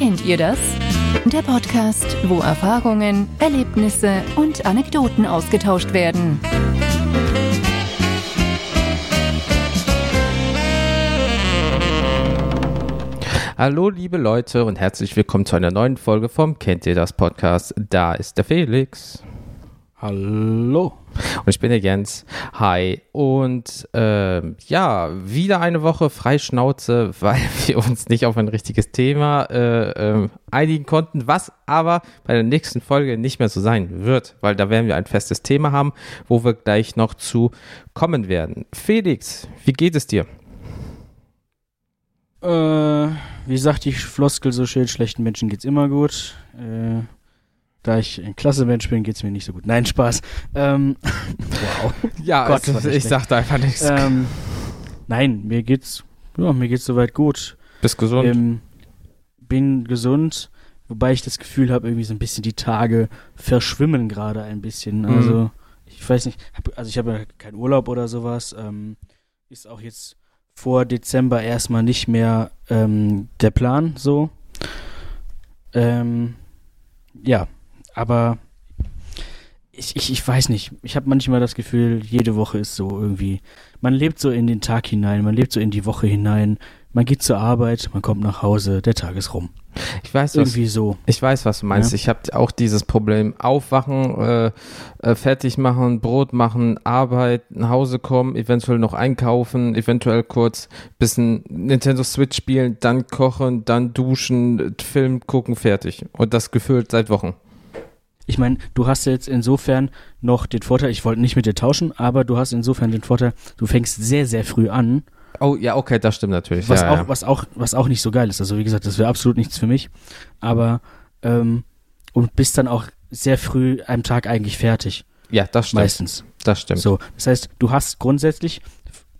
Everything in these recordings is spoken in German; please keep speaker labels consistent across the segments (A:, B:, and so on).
A: Kennt ihr das? Der Podcast, wo Erfahrungen, Erlebnisse und Anekdoten ausgetauscht werden.
B: Hallo liebe Leute und herzlich willkommen zu einer neuen Folge vom Kennt ihr das Podcast? Da ist der Felix.
C: Hallo.
B: Und ich bin der Jens. Hi. Und äh, ja, wieder eine Woche Freischnauze, weil wir uns nicht auf ein richtiges Thema äh, äh, einigen konnten, was aber bei der nächsten Folge nicht mehr so sein wird, weil da werden wir ein festes Thema haben, wo wir gleich noch zu kommen werden. Felix, wie geht es dir?
C: Äh, wie sagt die Floskel so schön, schlechten Menschen geht's immer gut. Äh, da ich ein klasse Mensch bin, geht's mir nicht so gut. Nein, Spaß. Ähm, wow.
B: Ja,
C: Gott,
B: es, ich
C: schlecht.
B: sagte einfach nichts.
C: Ähm, nein, mir geht's, ja, mir geht's soweit gut.
B: Bist gesund?
C: Ähm, bin gesund, wobei ich das Gefühl habe, irgendwie so ein bisschen die Tage verschwimmen gerade ein bisschen.
B: Mhm.
C: Also, ich weiß nicht, hab, also ich habe ja keinen Urlaub oder sowas. Ähm, ist auch jetzt vor Dezember erstmal nicht mehr ähm, der Plan so. Ähm, ja, aber ich, ich, ich weiß nicht. Ich habe manchmal das Gefühl, jede Woche ist so irgendwie. Man lebt so in den Tag hinein, man lebt so in die Woche hinein. Man geht zur Arbeit, man kommt nach Hause, der Tag ist rum.
B: ich weiß, was,
C: Irgendwie so.
B: Ich weiß, was du meinst.
C: Ja.
B: Ich habe auch dieses Problem. Aufwachen, äh, äh, fertig machen, Brot machen, Arbeit, nach Hause kommen, eventuell noch einkaufen, eventuell kurz bisschen Nintendo Switch spielen, dann kochen, dann duschen, Film gucken, fertig. Und das gefühlt seit Wochen.
C: Ich meine, du hast jetzt insofern noch den Vorteil, ich wollte nicht mit dir tauschen, aber du hast insofern den Vorteil, du fängst sehr, sehr früh an,
B: Oh, ja, okay, das stimmt natürlich.
C: was,
B: ja,
C: auch,
B: ja.
C: was, auch, was auch nicht so geil ist. Also wie gesagt, das wäre absolut nichts für mich. Aber ähm, und bist dann auch sehr früh am Tag eigentlich fertig,
B: ja, das stimmt.
C: meistens.
B: Das stimmt.
C: So, das heißt, du hast grundsätzlich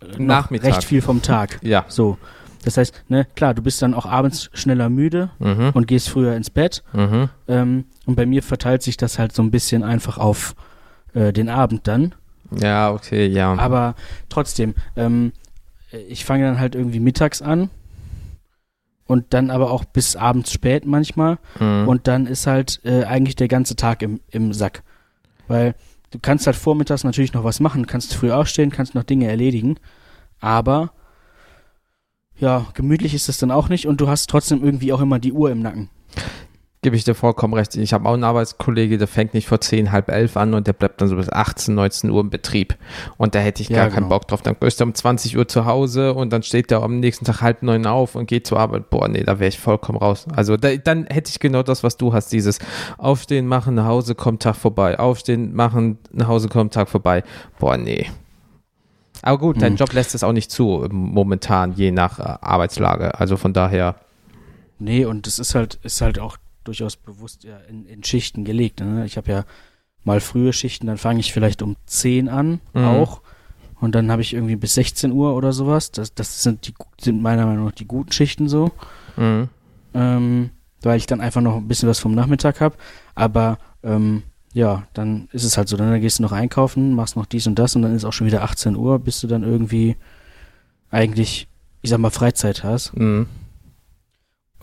C: äh,
B: Nachmittag.
C: recht viel vom Tag.
B: Ja.
C: So, das heißt, ne, klar, du bist dann auch abends schneller müde
B: Mhm.
C: und gehst früher ins Bett.
B: Mhm.
C: Ähm, und bei mir verteilt sich das halt so ein bisschen einfach auf äh, den Abend dann.
B: Ja, okay, ja.
C: Aber trotzdem, ähm, ich fange dann halt irgendwie mittags an und dann aber auch bis abends spät manchmal.
B: Mhm.
C: Und dann ist halt äh, eigentlich der ganze Tag im, im Sack. Weil du kannst halt vormittags natürlich noch was machen, kannst früh aufstehen, kannst noch Dinge erledigen. Aber ja, gemütlich ist das dann auch nicht und du hast trotzdem irgendwie auch immer die Uhr im Nacken.
B: Gebe ich dir vollkommen recht. Ich habe auch einen Arbeitskollege, der fängt nicht vor 10, halb elf an und der bleibt dann so bis 18, 19 Uhr im Betrieb. Und da hätte ich
C: Ja,
B: gar keinen
C: genau.
B: Bock drauf. Dann ist er um 20 Uhr zu Hause und dann steht er am nächsten Tag halb neun auf und geht zur Arbeit. Boah, nee, da wäre ich vollkommen raus. Also da, dann hätte ich genau das, was du hast. Dieses Aufstehen, machen, nach Hause kommt Tag vorbei. Aufstehen, machen, nach Hause kommt Tag vorbei. Boah, nee. Aber gut, dein
C: Hm.
B: Job lässt es auch nicht zu, momentan, je nach äh, Arbeitslage. Also von daher,
C: Nee, und das ist halt, ist halt auch durchaus bewusst ja, in, in Schichten gelegt. Ne? Ich habe ja mal frühe Schichten, dann fange ich vielleicht um 10 an
B: Mhm.
C: auch. Und dann habe ich irgendwie bis 16 Uhr oder sowas. Das, das sind, die, sind meiner Meinung nach die guten Schichten so.
B: mh.
C: Ähm, weil ich dann einfach noch ein bisschen was vom Nachmittag habe. Aber ähm, ja, dann ist es halt so. Dann gehst du noch einkaufen, machst noch dies und das und dann ist auch schon wieder 18 Uhr, bis du dann irgendwie eigentlich, ich sag mal, Freizeit hast.
B: Mh.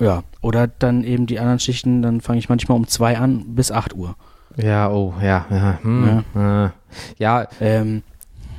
C: Ja, oder dann eben die anderen Schichten, dann fange ich manchmal um zwei an bis 8 Uhr.
B: Ja, oh, ja, ja. Hm, ja. ja,
C: Ähm,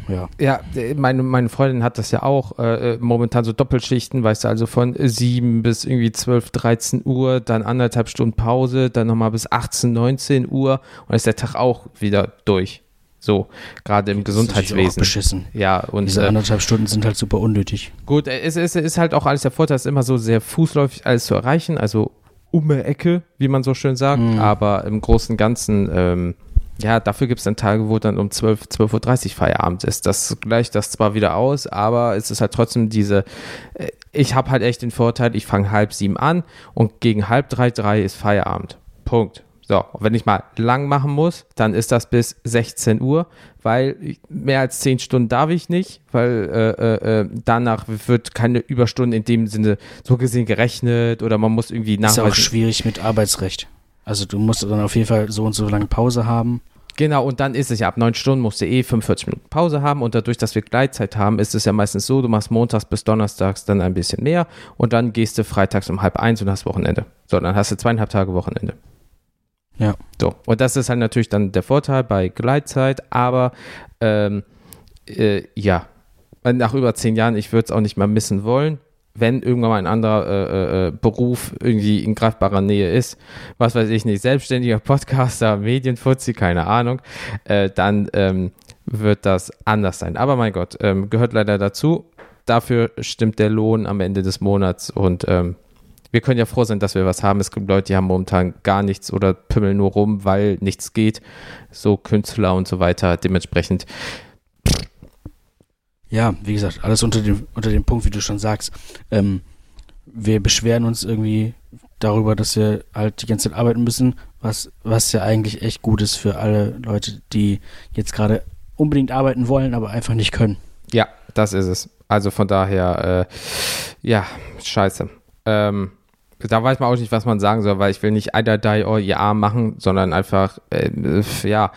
C: ja.
B: ja, äh, meine, meine Freundin hat das ja auch äh, äh, momentan so Doppelschichten, weißt du, also von 7 bis irgendwie 12, 13 Uhr, dann anderthalb Stunden Pause, dann nochmal bis 18, 19 Uhr und ist der Tag auch wieder durch. So, gerade im
C: Das ist natürlich auch
B: Gesundheitswesen.
C: beschissen.
B: Ja, und
C: Diese
B: äh,
C: anderthalb Stunden sind halt super unnötig.
B: Gut, es ist, ist halt auch alles der Vorteil, es ist immer so sehr fußläufig alles zu erreichen, also um die Ecke, wie man so schön sagt,
C: Mhm.
B: aber im Großen und Ganzen, ähm, ja, dafür gibt es dann Tage, wo dann um 12, 12.30 Uhr Feierabend ist. Das gleicht das zwar wieder aus, aber es ist halt trotzdem diese, äh, ich habe halt echt den Vorteil, ich fange halb sieben an und gegen halb drei, drei ist Feierabend. Punkt. So, wenn ich mal lang machen muss, dann ist das bis 16 Uhr, weil mehr als 10 Stunden darf ich nicht, weil äh, äh, äh, danach wird keine Überstunden in dem Sinne so gesehen gerechnet oder man muss irgendwie
C: Ist ja auch
B: nachweisen.
C: schwierig mit Arbeitsrecht. Also du musst dann auf jeden Fall so und so lange Pause haben.
B: Genau, und dann ist es ja ab neun Stunden musst du eh 45 Minuten Pause haben und dadurch, dass wir Gleitzeit haben, ist es ja meistens so, du machst montags bis donnerstags dann ein bisschen mehr und dann gehst du freitags um halb eins und hast Wochenende. So, dann hast du zweieinhalb Tage Wochenende.
C: Ja.
B: So, und das ist halt natürlich dann der Vorteil bei Gleitzeit, aber ähm, äh, ja, nach über zehn Jahren, ich würde es auch nicht mehr missen wollen wenn irgendwann mal ein anderer äh, äh, Beruf irgendwie in greifbarer Nähe ist, was weiß ich nicht, selbstständiger Podcaster, Medienfuzzi, keine Ahnung, äh, dann ähm, wird das anders sein. Aber mein Gott, ähm, gehört leider dazu. Dafür stimmt der Lohn am Ende des Monats und ähm, wir können ja froh sein, dass wir was haben. Es gibt Leute, die haben momentan gar nichts oder pümmeln nur rum, weil nichts geht. So Künstler und so weiter. Dementsprechend
C: ja, wie gesagt, alles unter dem, unter dem Punkt, wie du schon sagst. Ähm, wir beschweren uns irgendwie darüber, dass wir halt die ganze Zeit arbeiten müssen, was, was ja eigentlich echt gut ist für alle Leute, die jetzt gerade unbedingt arbeiten wollen, aber einfach nicht können.
B: Ja, das ist es. Also von daher, äh, ja, scheiße. Ähm, da weiß man auch nicht, was man sagen soll, weil ich will nicht either die or ja machen, sondern einfach, äh, ja,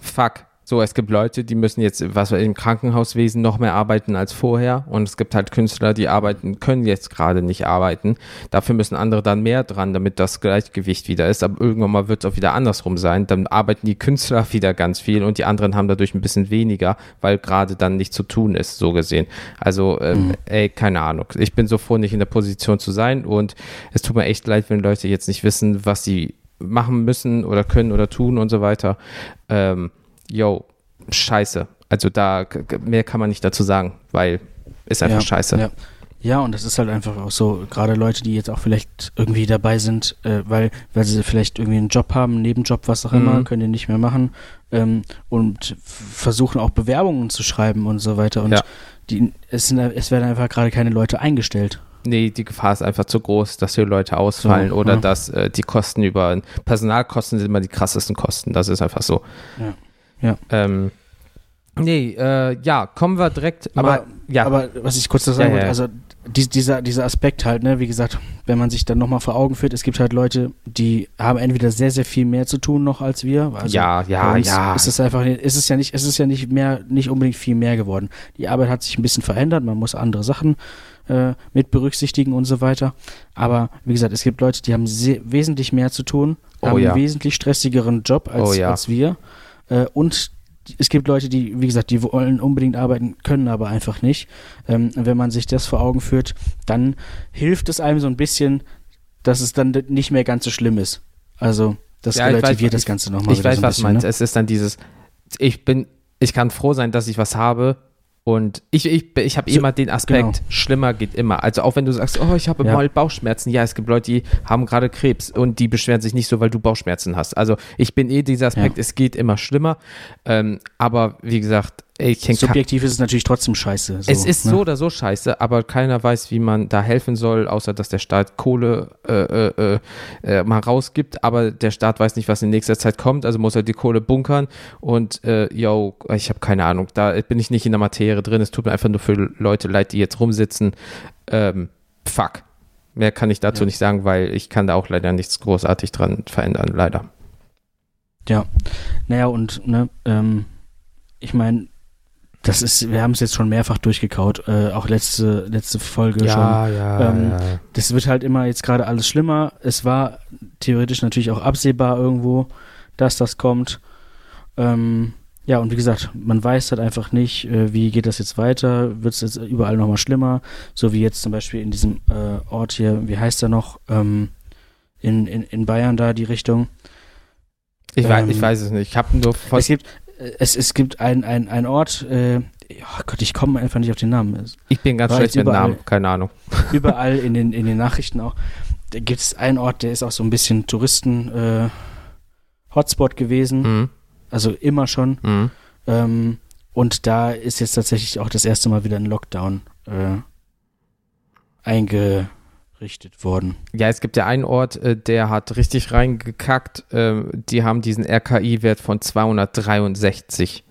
B: fuck so, es gibt Leute, die müssen jetzt, was im Krankenhauswesen noch mehr arbeiten als vorher. Und es gibt halt Künstler, die arbeiten, können jetzt gerade nicht arbeiten. Dafür müssen andere dann mehr dran, damit das Gleichgewicht wieder ist. Aber irgendwann mal wird es auch wieder andersrum sein. Dann arbeiten die Künstler wieder ganz viel und die anderen haben dadurch ein bisschen weniger, weil gerade dann nicht zu tun ist, so gesehen. Also, ähm, mhm. ey, keine Ahnung. Ich bin so froh, nicht in der Position zu sein. Und es tut mir echt leid, wenn Leute jetzt nicht wissen, was sie machen müssen oder können oder tun und so weiter. Ähm, yo, scheiße. Also da mehr kann man nicht dazu sagen, weil ist einfach ja, scheiße.
C: Ja. ja, und das ist halt einfach auch so, gerade Leute, die jetzt auch vielleicht irgendwie dabei sind, äh, weil, weil sie vielleicht irgendwie einen Job haben, einen Nebenjob, was auch immer, mhm. können die nicht mehr machen ähm, und versuchen auch Bewerbungen zu schreiben und so weiter. Und ja. die, es, sind, es werden einfach gerade keine Leute eingestellt.
B: Nee, die Gefahr ist einfach zu groß, dass hier Leute ausfallen so, oder ja. dass äh, die Kosten über Personalkosten sind immer die krassesten Kosten. Das ist einfach so.
C: Ja. Ja.
B: Ähm, nee, äh, ja, kommen wir direkt.
C: Aber, mal, ja. aber was ich kurz da sagen ja, wollte, also die, dieser, dieser Aspekt halt, ne, wie gesagt, wenn man sich dann nochmal vor Augen führt, es gibt halt Leute, die haben entweder sehr, sehr viel mehr zu tun noch als wir. Also
B: ja, ja, ja.
C: Ist es einfach, ist es ja nicht, ist es ja nicht mehr, nicht unbedingt viel mehr geworden. Die Arbeit hat sich ein bisschen verändert, man muss andere Sachen äh, mit berücksichtigen und so weiter. Aber wie gesagt, es gibt Leute, die haben wesentlich mehr zu tun, oh, haben ja. einen wesentlich stressigeren Job als, oh, ja. als wir. Äh, und es gibt Leute, die, wie gesagt, die wollen unbedingt arbeiten, können aber einfach nicht. Ähm, wenn man sich das vor Augen führt, dann hilft es einem so ein bisschen, dass es dann nicht mehr ganz so schlimm ist. Also, das ja, relativiert weiß, das Ganze nochmal.
B: Ich weiß, so was du meinst. Ne? Es ist dann dieses, ich bin, ich kann froh sein, dass ich was habe, und ich, ich, ich habe so, immer den Aspekt, genau. schlimmer geht immer. Also auch wenn du sagst, oh, ich habe ja. mal Bauchschmerzen. Ja, es gibt Leute, die haben gerade Krebs und die beschweren sich nicht so, weil du Bauchschmerzen hast. Also ich bin eh dieser Aspekt, ja. es geht immer schlimmer. Ähm, aber wie gesagt,
C: Subjektiv ist es natürlich trotzdem scheiße.
B: So, es ist ne? so oder so scheiße, aber keiner weiß, wie man da helfen soll, außer dass der Staat Kohle äh, äh, äh, mal rausgibt, aber der Staat weiß nicht, was in nächster Zeit kommt, also muss er die Kohle bunkern und äh, yo, ich habe keine Ahnung, da bin ich nicht in der Materie drin, es tut mir einfach nur für Leute leid, die jetzt rumsitzen. Ähm, fuck. Mehr kann ich dazu ja. nicht sagen, weil ich kann da auch leider nichts großartig dran verändern, leider.
C: Ja, naja, und ne, ähm, ich meine, das ist, wir haben es jetzt schon mehrfach durchgekaut, äh, auch letzte, letzte Folge
B: ja,
C: schon.
B: Ja, ähm,
C: ja. Das wird halt immer jetzt gerade alles schlimmer. Es war theoretisch natürlich auch absehbar irgendwo, dass das kommt. Ähm, ja, und wie gesagt, man weiß halt einfach nicht, äh, wie geht das jetzt weiter, wird es jetzt überall nochmal schlimmer, so wie jetzt zum Beispiel in diesem äh, Ort hier, wie heißt er noch, ähm, in, in, in Bayern da die Richtung.
B: Ich, weiß, ich ähm, weiß es nicht. Ich habe nur
C: es gibt, es, es gibt einen ein Ort, äh, oh Gott, ich komme einfach nicht auf den Namen.
B: Ich bin ganz schlecht mit Namen, keine Ahnung.
C: Überall in den, in den Nachrichten auch. Da gibt es einen Ort, der ist auch so ein bisschen Touristen-Hotspot äh, gewesen. Mhm. Also immer schon. Mhm. Ähm, und da ist jetzt tatsächlich auch das erste Mal wieder ein Lockdown äh, einge errichtet worden.
B: Ja, es gibt ja einen Ort, äh, der hat richtig reingekackt. Äh, die haben diesen RKI-Wert von 263.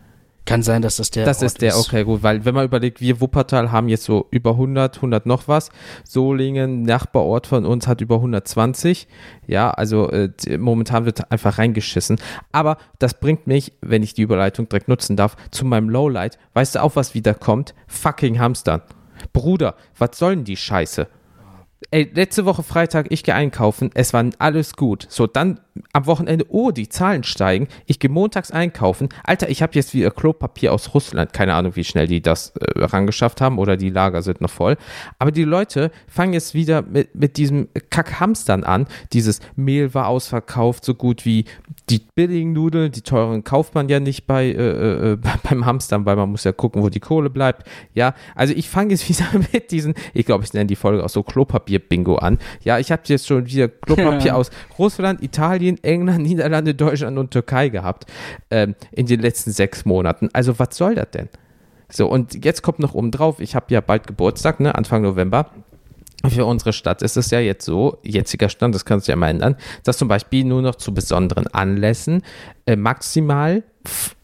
C: Kann sein, dass das der
B: das ist der, okay, gut, weil wenn man überlegt, wir Wuppertal haben jetzt so über 100, 100 noch was. Solingen, Nachbarort von uns, hat über 120. Ja, also äh, momentan wird einfach reingeschissen. Aber das bringt mich, wenn ich die Überleitung direkt nutzen darf, zu meinem Lowlight. Weißt du auch, was wieder kommt? Fucking Hamstern. Bruder, was sollen die Scheiße? Ey, letzte Woche Freitag, ich gehe einkaufen, es war alles gut. So, dann am Wochenende, oh, die Zahlen steigen. Ich gehe montags einkaufen. Alter, ich habe jetzt wieder Klopapier aus Russland. Keine Ahnung, wie schnell die das äh, rangeschafft haben oder die Lager sind noch voll. Aber die Leute fangen jetzt wieder mit, mit diesem Kackhamstern an. Dieses Mehl war ausverkauft, so gut wie die billigen Nudeln. Die teuren kauft man ja nicht bei, äh, äh, beim Hamstern, weil man muss ja gucken, wo die Kohle bleibt. Ja, also ich fange jetzt wieder mit diesen, ich glaube, ich nenne die Folge auch so Klopapier-Bingo an. Ja, ich habe jetzt schon wieder Klopapier aus Russland, Italien, England, Niederlande, Deutschland und Türkei gehabt ähm, in den letzten sechs Monaten. Also was soll das denn? So, und jetzt kommt noch oben drauf, ich habe ja bald Geburtstag, ne, Anfang November. Für unsere Stadt ist es ja jetzt so, jetziger Stand, das kann sich ja mal ändern, dass zum Beispiel nur noch zu besonderen Anlässen äh, maximal,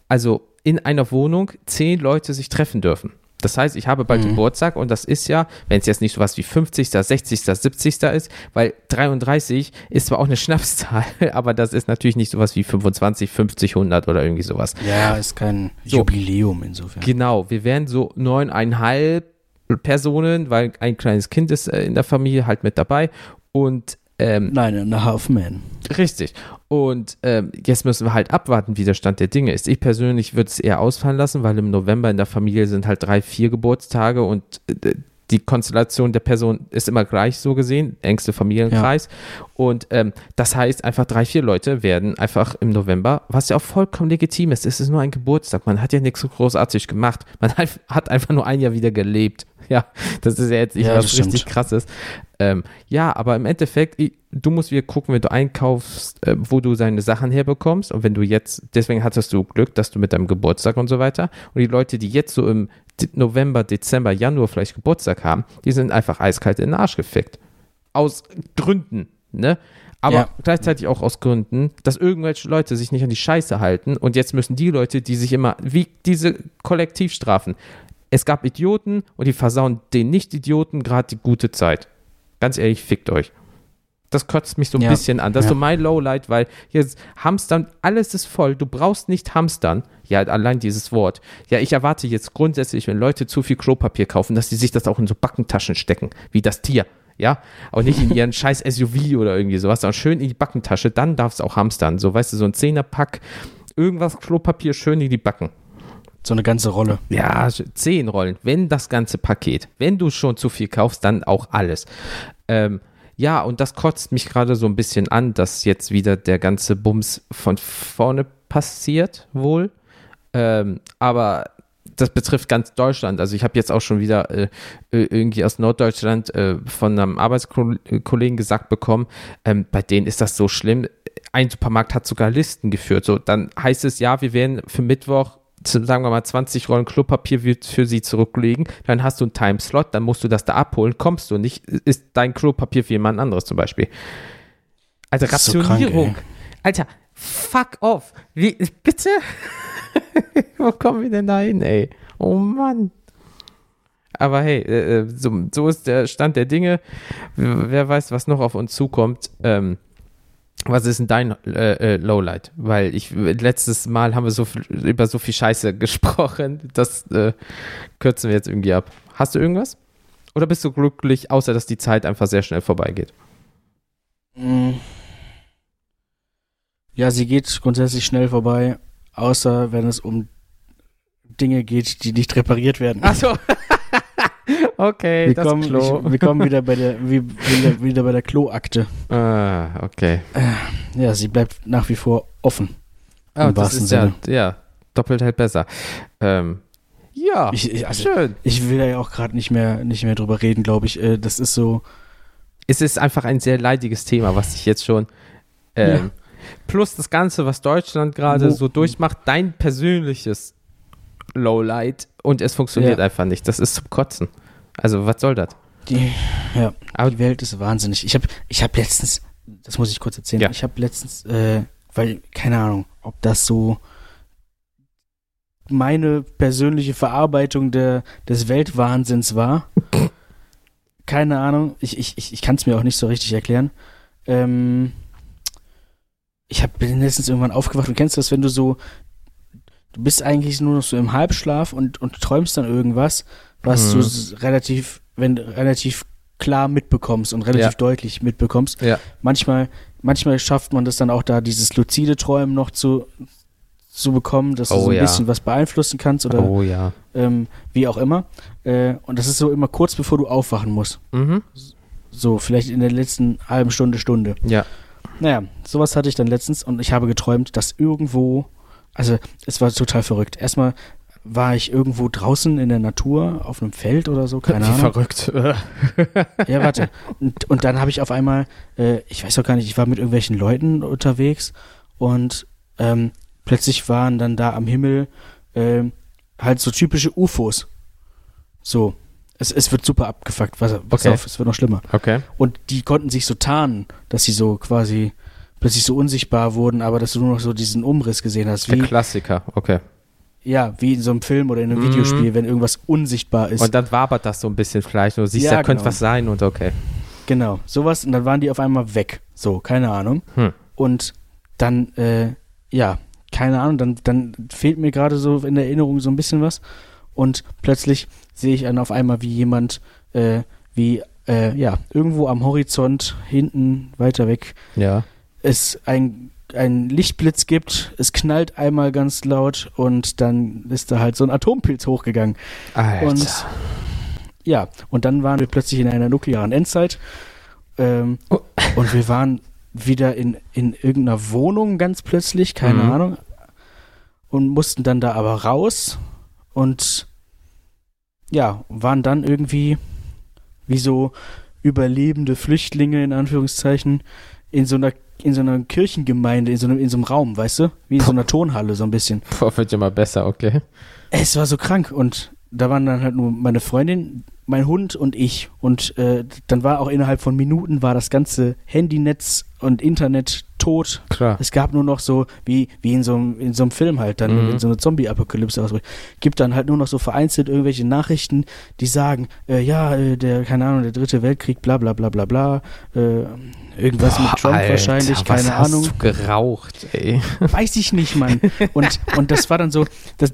B: also in einer Wohnung, zehn Leute sich treffen dürfen. Das heißt, ich habe bald mhm. Geburtstag und das ist ja, wenn es jetzt nicht so was wie 50., 60., 70. ist, weil 33 ist zwar auch eine Schnapszahl, aber das ist natürlich nicht so was wie 25, 50, 100 oder irgendwie sowas.
C: Ja, ist kein so, Jubiläum insofern.
B: Genau, wir wären so neuneinhalb Personen, weil ein kleines Kind ist äh, in der Familie halt mit dabei und
C: ähm, Nein, and a half man.
B: Richtig. Und ähm, jetzt müssen wir halt abwarten, wie der Stand der Dinge ist. Ich persönlich würde es eher ausfallen lassen, weil im November in der Familie sind halt drei, vier Geburtstage und äh, die Konstellation der Person ist immer gleich so gesehen, engste Familienkreis. Ja. Und ähm, das heißt, einfach drei, vier Leute werden einfach im November, was ja auch vollkommen legitim ist, es ist nur ein Geburtstag, man hat ja nichts so großartig gemacht, man hat einfach nur ein Jahr wieder gelebt. Ja, das ist ja jetzt nicht ja, was richtig krasses. Ähm, ja, aber im Endeffekt, du musst wieder gucken, wenn du einkaufst, äh, wo du seine Sachen herbekommst. Und wenn du jetzt, deswegen hattest du Glück, dass du mit deinem Geburtstag und so weiter. Und die Leute, die jetzt so im November, Dezember, Januar vielleicht Geburtstag haben, die sind einfach eiskalt in den Arsch gefickt. Aus Gründen, ne? aber ja. gleichzeitig auch aus Gründen, dass irgendwelche Leute sich nicht an die Scheiße halten und jetzt müssen die Leute, die sich immer, wie diese Kollektivstrafen, es gab Idioten und die versauen den Nicht-Idioten gerade die gute Zeit. Ganz ehrlich, fickt euch. Das kotzt mich so ein ja. bisschen an. Das ist so mein Lowlight, weil jetzt Hamstern, alles ist voll. Du brauchst nicht Hamstern. Ja, allein dieses Wort. Ja, ich erwarte jetzt grundsätzlich, wenn Leute zu viel Klopapier kaufen, dass sie sich das auch in so Backentaschen stecken, wie das Tier. Ja, auch nicht in ihren scheiß SUV oder irgendwie sowas, sondern schön in die Backentasche. Dann darf es auch hamstern. So, weißt du, so ein Zehnerpack, irgendwas Klopapier schön in die Backen.
C: So eine ganze Rolle.
B: Ja, zehn Rollen. Wenn das ganze Paket. Wenn du schon zu viel kaufst, dann auch alles. Ähm, ja, und das kotzt mich gerade so ein bisschen an, dass jetzt wieder der ganze Bums von vorne passiert, wohl. Ähm, aber das betrifft ganz Deutschland. Also ich habe jetzt auch schon wieder äh, äh, irgendwie aus Norddeutschland äh, von einem Arbeitskollegen gesagt bekommen, ähm, bei denen ist das so schlimm. Ein Supermarkt hat sogar Listen geführt. So, dann heißt es, ja, wir werden für Mittwoch sagen wir mal 20 Rollen Klopapier für sie zurücklegen, dann hast du einen Timeslot, dann musst du das da abholen, kommst du nicht, ist dein Klopapier für jemand anderes zum Beispiel. Also Rationierung. So krank, Alter, fuck off. Wie, bitte? Wo kommen wir denn da hin, ey? Oh Mann. Aber hey, äh, äh, so, so, ist der Stand der Dinge. Wer weiß, was noch auf uns zukommt. Ähm, was ist denn dein äh, äh, Lowlight? Weil ich letztes Mal haben wir so viel, über so viel Scheiße gesprochen, das äh, kürzen wir jetzt irgendwie ab. Hast du irgendwas? Oder bist du glücklich, außer dass die Zeit einfach sehr schnell vorbeigeht?
C: Mm. Ja, sie geht grundsätzlich schnell vorbei, außer wenn es um Dinge geht, die nicht repariert werden.
B: Achso. okay,
C: wir das kommen, Klo. Ich, wir kommen wieder bei der, wie, wieder, wieder bei der Kloakte.
B: Ah, okay.
C: Äh, ja, sie bleibt nach wie vor offen.
B: Oh, das ist Sinne. ja, ja, doppelt halt besser. Ähm, ja,
C: ich, ich, also, schön. Ich will ja auch gerade nicht mehr, nicht mehr drüber reden, glaube ich. Äh, das ist so.
B: Es ist einfach ein sehr leidiges Thema, was ich jetzt schon. Ähm, ja. Plus das Ganze, was Deutschland gerade so durchmacht, dein persönliches Lowlight und es funktioniert ja. einfach nicht. Das ist zum Kotzen. Also, was soll das?
C: Die, ja, aber die Welt ist wahnsinnig. Ich habe ich hab letztens, das muss ich kurz erzählen, ja. ich habe letztens, äh, weil, keine Ahnung, ob das so meine persönliche Verarbeitung der, des Weltwahnsinns war. Keine Ahnung, ich, ich, ich, ich kann es mir auch nicht so richtig erklären. Ähm, ich hab, bin letztens irgendwann aufgewacht und kennst du das, wenn du so, du bist eigentlich nur noch so im Halbschlaf und, und träumst dann irgendwas, was
B: Mhm.
C: du relativ, wenn relativ klar mitbekommst und relativ
B: Ja.
C: deutlich mitbekommst.
B: Ja.
C: Manchmal, manchmal schafft man das dann auch da, dieses luzide Träumen noch zu, zu bekommen, dass du
B: Oh
C: so ein
B: ja.
C: bisschen was beeinflussen kannst oder
B: Oh ja.
C: ähm, wie auch immer. Äh, und das ist so immer kurz bevor du aufwachen musst.
B: Mhm.
C: So, vielleicht in der letzten halben Stunde, Stunde.
B: Ja.
C: Naja, sowas hatte ich dann letztens und ich habe geträumt, dass irgendwo, also es war total verrückt. Erstmal war ich irgendwo draußen in der Natur, auf einem Feld oder so, keine
B: Wie
C: Ahnung.
B: verrückt.
C: Ja, warte. Und, und dann habe ich auf einmal, äh, ich weiß auch gar nicht, ich war mit irgendwelchen Leuten unterwegs und ähm, plötzlich waren dann da am Himmel ähm, halt so typische UFOs. So. Es, es wird super abgefuckt. Pass, pass
B: Okay.
C: auf, es wird noch schlimmer.
B: Okay.
C: Und die konnten sich so tarnen, dass sie so quasi plötzlich so unsichtbar wurden, aber dass du nur noch so diesen Umriss gesehen hast.
B: Der
C: Wie,
B: Klassiker. Okay.
C: Ja, wie in so einem Film oder in einem
B: Mhm.
C: Videospiel, wenn irgendwas unsichtbar ist.
B: Und dann wabert das so ein bisschen vielleicht. Du siehst,
C: Ja,
B: da könnte
C: genau.
B: was sein und okay.
C: Genau, sowas und dann waren die auf einmal weg. So, keine Ahnung.
B: Hm.
C: Und dann, äh, ja, keine Ahnung, dann, dann fehlt mir gerade so in der Erinnerung so ein bisschen was. Und plötzlich sehe ich dann auf einmal, wie jemand, äh, wie, äh, ja, irgendwo am Horizont, hinten, weiter weg,
B: Ja.
C: es ein, ein Lichtblitz gibt, es knallt einmal ganz laut und dann ist da halt so ein Atompilz hochgegangen.
B: Alter.
C: Und ja, und dann waren wir plötzlich in einer nuklearen Endzeit. Ähm,
B: Oh.
C: Und wir waren wieder in, in irgendeiner Wohnung ganz plötzlich, keine
B: Mhm.
C: Ahnung. Und mussten dann da aber raus und ja, waren dann irgendwie wie so überlebende Flüchtlinge in Anführungszeichen in so einer in so einer Kirchengemeinde, in so einem, in so einem Raum, weißt du? Wie in so einer Tonhalle, so ein bisschen.
B: Boah, wird ja mal besser, okay.
C: Es war so krank und da waren dann halt nur meine Freundin, mein Hund und ich und äh, dann war auch innerhalb von Minuten war das ganze Handynetz und Internet tot.
B: Klar.
C: Es gab nur noch so, wie, wie in so einem, in so einem Film halt, dann,
B: Mhm.
C: wenn so eine Zombie-Apokalypse ausbricht, gibt dann halt nur noch so vereinzelt irgendwelche Nachrichten, die sagen, äh, ja, äh, der, keine Ahnung, der dritte Weltkrieg, bla bla bla bla bla, äh, irgendwas mit Trump
B: Alter,
C: wahrscheinlich,
B: was
C: keine
B: hast
C: Ahnung.
B: du geraucht, ey.
C: Weiß ich nicht, Mann. Und, und das war dann so, das,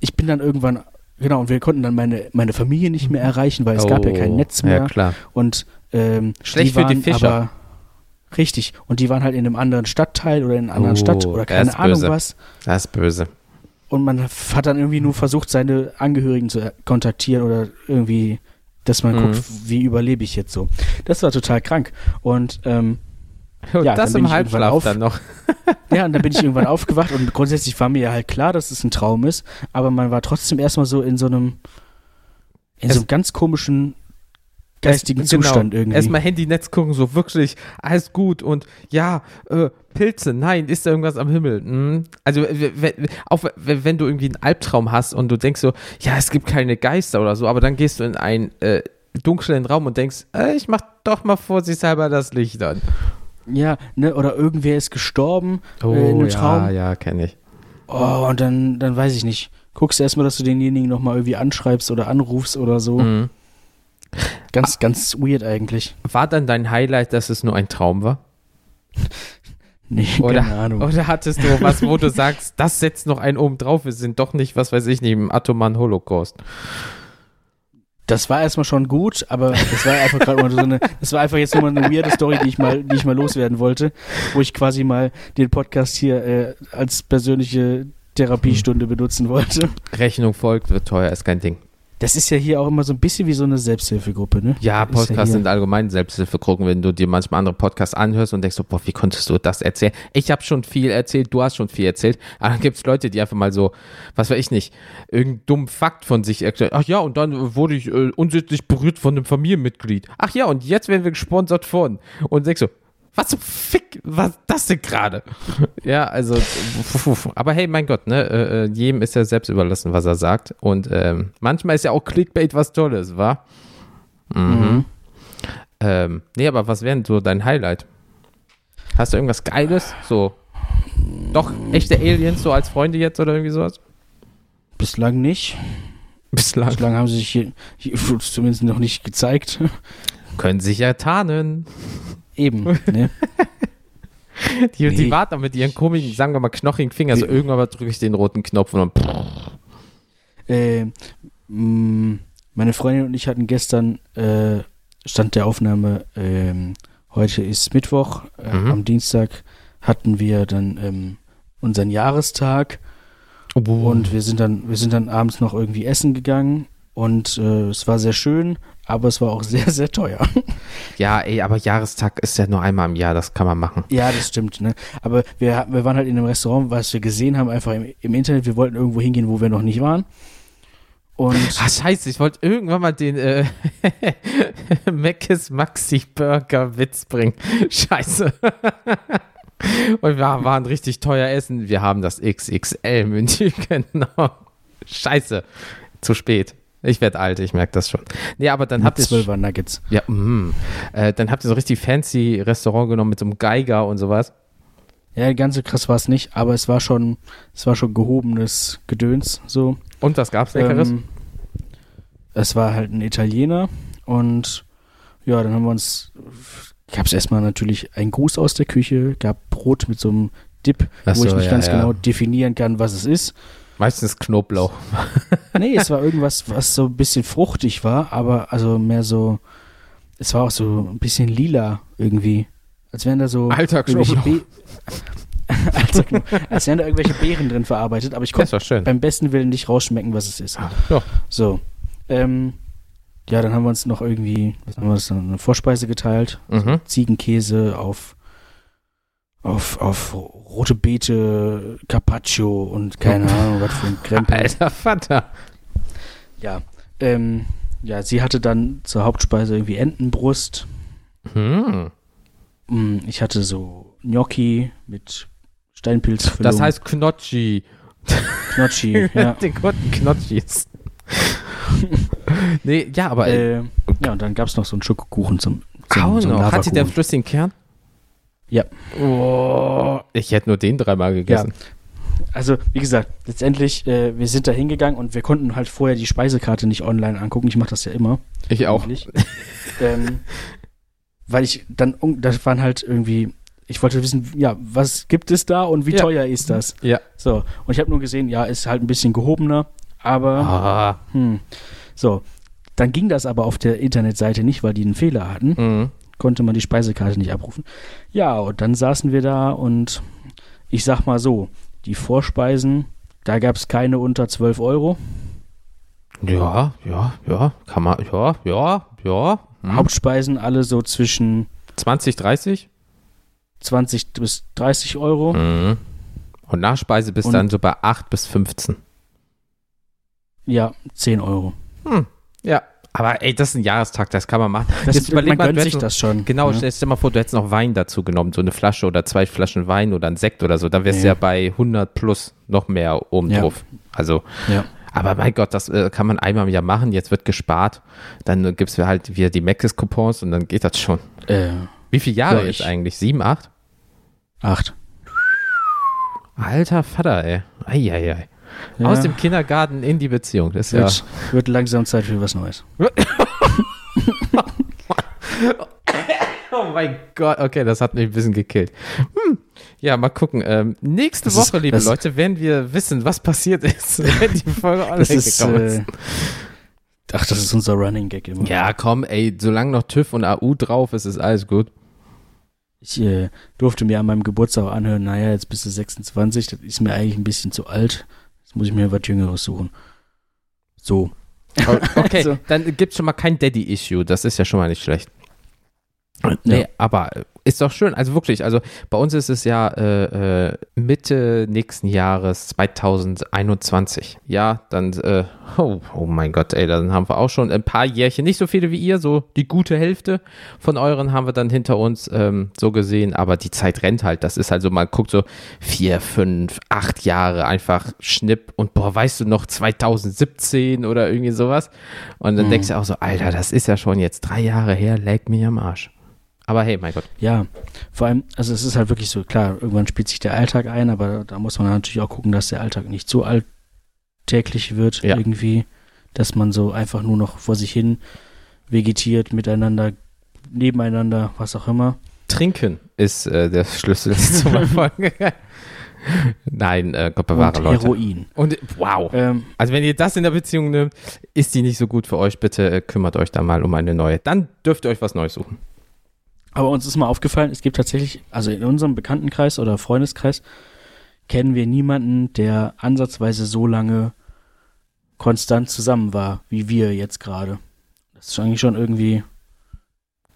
C: ich bin dann irgendwann, genau, und wir konnten dann meine, meine Familie nicht mehr erreichen, weil es gab ja kein Netz mehr.
B: Oh, Ja, klar.
C: Und ähm,
B: Schlecht
C: die
B: für die
C: waren
B: Fischer.
C: Aber, richtig. Und die waren halt in einem anderen Stadtteil oder in einer anderen
B: Oh,
C: Stadt oder keine Ahnung
B: böse.
C: was.
B: Das ist böse.
C: Und man hat dann irgendwie nur versucht, seine Angehörigen zu kontaktieren oder irgendwie, dass man
B: Mhm.
C: guckt, wie überlebe ich jetzt so. Das war total krank. Und ähm,
B: Und
C: Ja,
B: das im Halbschlaf dann noch.
C: Ja, und dann bin ich irgendwann aufgewacht und grundsätzlich war mir ja halt klar, dass es ein Traum ist, aber man war trotzdem erstmal so in so einem, in
B: Es-
C: so einem ganz komischen geistigen
B: Erst- genau,
C: Zustand irgendwie.
B: Erstmal Handynetz gucken, so wirklich, alles gut und ja, äh, Pilze, nein, ist da irgendwas am Himmel? Hm? Also, auch wenn du irgendwie einen Albtraum hast und du denkst so, ja, es gibt keine Geister oder so, aber dann gehst du in einen äh, dunklen Raum und denkst, äh, ich mach doch mal vorsichtshalber das Licht an.
C: Ja, ne, oder irgendwer ist gestorben äh, in einem
B: ja,
C: Traum.
B: ja, kenne ich.
C: Oh, und dann, dann weiß ich nicht. Guckst erstmal, dass du denjenigen nochmal irgendwie anschreibst oder anrufst oder so.
B: Mhm.
C: Ganz, ganz weird eigentlich.
B: War dann dein Highlight, dass es nur ein Traum war?
C: Nee,
B: Oder,
C: keine Ahnung.
B: oder hattest du was, wo du sagst, das setzt noch einen oben drauf, wir sind doch nicht, was weiß ich nicht, im atomaren Holocaust.
C: Das war erstmal schon gut, aber das war einfach gerade mal so eine, das war einfach jetzt nur mal eine weirde Story, die ich mal, die ich mal loswerden wollte, wo ich quasi mal den Podcast hier äh, als persönliche Therapiestunde benutzen wollte.
B: Rechnung folgt, wird teuer, ist kein Ding.
C: Das ist ja hier auch immer so ein bisschen wie so eine Selbsthilfegruppe, ne?
B: Ja, Podcasts
C: hier-
B: sind allgemein Selbsthilfegruppen, wenn du dir manchmal andere Podcasts anhörst und denkst so, boah, wie konntest du das erzählen? Ich habe schon viel erzählt, du hast schon viel erzählt, aber dann gibt es Leute, die einfach mal so, was weiß ich nicht, irgendeinen dummen Fakt von sich erklären. Ach ja, und dann wurde ich äh, unsittlich berührt von einem Familienmitglied. Ach ja, und jetzt werden wir gesponsert von. Und denkst so, was zum Fick, was ist das denn gerade? ja, also, aber hey, mein Gott, ne, äh, äh, jedem ist ja selbst überlassen, was er sagt. Und ähm, manchmal ist ja auch Clickbait was Tolles, wa?
C: Mhm.
B: Ähm, nee, aber was wäre denn so dein Highlight? Hast du irgendwas Geiles? So, doch echte Aliens so als Freunde jetzt oder irgendwie sowas?
C: bislang nicht.
B: Bislang.
C: Bislang haben sie sich hier, hier zumindest noch nicht gezeigt.
B: Können sich ja tarnen.
C: Eben, ne?
B: Die, die
C: Nee.
B: warten mit ihren komischen, sagen wir mal, knochigen Fingern. So
C: Nee.
B: irgendwann drücke ich den roten Knopf und dann.
C: Äh, mh, meine Freundin und ich hatten gestern äh, Stand der Aufnahme, ähm, heute ist Mittwoch, äh,
B: Mhm.
C: am Dienstag hatten wir dann ähm, unseren Jahrestag
B: Oh.
C: und wir sind dann, wir sind dann abends noch irgendwie essen gegangen und äh, es war sehr schön, aber es war auch sehr, sehr teuer.
B: Ja, ey, aber Jahrestag ist ja nur einmal im Jahr, das kann man machen.
C: ja, das stimmt, ne? Aber wir, wir waren halt in einem Restaurant, was wir gesehen haben, einfach im, im Internet. Wir wollten irgendwo hingehen, wo wir noch nicht waren. Und
B: Ah, scheiße, ich wollte irgendwann mal den äh, Mc's Maxi Burger Witz bringen. Scheiße. Und wir waren richtig teuer essen. Wir haben das XXL-Menü genommen. Scheiße. Zu spät. Ich werde alt, ich merke das schon. Nee, aber dann
C: mit
B: habt ihr
C: Zwölfer Nuggets.
B: ja, mm, äh, dann habt ihr so richtig fancy Restaurant genommen mit so einem Geiger und sowas.
C: Ja, ganz so krass war es nicht, aber es war schon, es war schon gehobenes Gedöns, so.
B: Und was gab's Leckeres?
C: Ähm, es war halt ein Italiener und ja, dann haben wir uns, gab es erstmal natürlich einen Gruß aus der Küche, gab Brot mit so einem Dip,
B: Ach
C: wo ich
B: so,
C: nicht
B: ja,
C: ganz
B: ja.
C: genau definieren kann, was es ist.
B: Meistens Knoblauch.
C: Nee, es war irgendwas, was so ein bisschen fruchtig war, aber also mehr so, es war auch so ein bisschen lila irgendwie. Als wären da so
B: Alter
C: irgendwelche
B: Knoblauch.
C: Alter. Als wären da irgendwelche Beeren drin verarbeitet, aber ich konnte beim besten Willen nicht rausschmecken, was es ist.
B: Ja.
C: So. Ähm, ja, dann haben wir uns noch irgendwie, was haben wir uns dann, eine Vorspeise geteilt.
B: Mhm.
C: Ziegenkäse auf, auf, auf rote Beete, Carpaccio und keine Ahnung, was für ein Krempel.
B: Alter Vater.
C: Ja. Ähm, ja, sie hatte dann zur Hauptspeise irgendwie Entenbrust.
B: Hm.
C: Mm, Ich hatte so Gnocchi mit Steinpilzfüllung.
B: Das heißt Knotschi.
C: Knotschi, ja.
B: Den guten Knotschis. nee, ja, aber äh,
C: äh, ja, und dann gab es noch so einen Schokokuchen zum, zum
B: auch noch. Hat sie der flüssigen Kern?
C: Ja.
B: Oh, ich hätte nur den dreimal gegessen.
C: Also, wie gesagt, letztendlich, äh, wir sind da hingegangen und wir konnten halt vorher die Speisekarte nicht online angucken. Ich mache das ja immer.
B: Ich auch.
C: ähm, weil ich dann, das waren halt irgendwie, ich wollte wissen, ja, was gibt es da und wie
B: Ja.
C: teuer ist das?
B: Ja.
C: So, und ich habe nur gesehen, ja, ist halt ein bisschen gehobener, aber,
B: Ah.
C: hm, so. Dann ging das aber auf der Internetseite nicht, weil die einen Fehler hatten.
B: Mhm.
C: Konnte man die Speisekarte nicht abrufen. Ja, und dann saßen wir da und ich sag mal so, die Vorspeisen, da gab es keine unter 12 Euro.
B: Ja, ja, ja. Kann man, ja, ja, ja. Hm.
C: Hauptspeisen alle so zwischen
B: 20, 30?
C: 20 bis 30 Euro.
B: Mhm. Und Nachspeise bis dann so bei 8 bis 15.
C: Ja, 10 Euro.
B: Ja. Aber ey, das ist ein Jahrestag, das kann man machen.
C: Das,
B: Jetzt überleg
C: man
B: mal,
C: sich das schon.
B: Genau,
C: ne?
B: stell dir mal vor, du hättest noch Wein dazu genommen, so eine Flasche oder zwei Flaschen Wein oder ein Sekt oder so. Dann wärst du
C: Ja.
B: ja bei 100 plus noch mehr oben
C: Ja.
B: drauf. Also,
C: Ja.
B: aber mein Gott, das äh, kann man einmal im Jahr machen. Jetzt wird gespart. Dann äh, gibst du halt wieder die Mc's-Coupons und dann geht das schon.
C: Äh,
B: Wie viele Jahre
C: Ja, ich-
B: eigentlich? Sieben, acht?
C: 8.
B: Alter Vater, ey. Eieiei.
C: Ja.
B: Aus dem Kindergarten in die Beziehung. Das ist ja.
C: Wird, wird langsam Zeit für was Neues.
B: Oh mein Gott, okay, das hat mich ein bisschen gekillt. Hm. Ja, mal gucken. Ähm, nächste
C: Das ist-
B: Woche, liebe
C: das-
B: Leute, werden wir wissen, was passiert ist, wenn die Folge online
C: Das ist,
B: gekommen
C: äh,
B: ist.
C: ach, das ist unser Running Gag immer.
B: Ja, komm, ey, solange noch TÜV und AU drauf ist, ist alles gut.
C: Ich äh, durfte mir an meinem Geburtstag anhören, naja, jetzt bist du 26, das ist mir eigentlich ein bisschen zu alt. Muss ich mir was Jüngeres suchen. So.
B: Okay,
C: Also-
B: dann gibt's schon mal kein Daddy-Issue. Das ist ja schon mal nicht schlecht. Nee,
C: Ja.
B: aber äh, ist doch schön. Also wirklich, also bei uns ist es ja äh, äh, Mitte nächsten Jahres 2021. Ja, dann, äh, oh, oh mein Gott, ey, dann haben wir auch schon ein paar Jährchen, nicht so viele wie ihr, so die gute Hälfte von euren haben wir dann hinter uns ähm, so gesehen, aber die Zeit rennt halt. Das ist halt so, man guckt so vier, fünf, acht Jahre einfach Schnipp und boah, weißt du noch 2017 oder irgendwie sowas. Und dann
C: Mhm.
B: denkst du auch so, Alter, das ist ja schon jetzt drei Jahre her, leg mich am Arsch. Aber hey, mein Gott.
C: Ja, vor allem, also es ist halt wirklich so, klar, irgendwann spielt sich der Alltag ein, aber da muss man natürlich auch gucken, dass der Alltag nicht so alltäglich wird
B: Ja.
C: irgendwie, dass man so einfach nur noch vor sich hin vegetiert, miteinander, nebeneinander, was auch immer.
B: Trinken ist äh, der Schlüssel zum Erfolg. Nein, äh, Gott bewahre
C: und
B: Leute.
C: Heroin.
B: Und wow.
C: Ähm,
B: Also wenn ihr das in der Beziehung nimmt, ist die nicht so gut für euch. Bitte äh, kümmert euch da mal um eine neue. Dann dürft ihr euch was Neues suchen.
C: Aber uns ist mal aufgefallen, es gibt tatsächlich, also in unserem Bekanntenkreis oder Freundeskreis, kennen wir niemanden, der ansatzweise so lange konstant zusammen war, wie wir jetzt gerade. Das ist eigentlich schon irgendwie.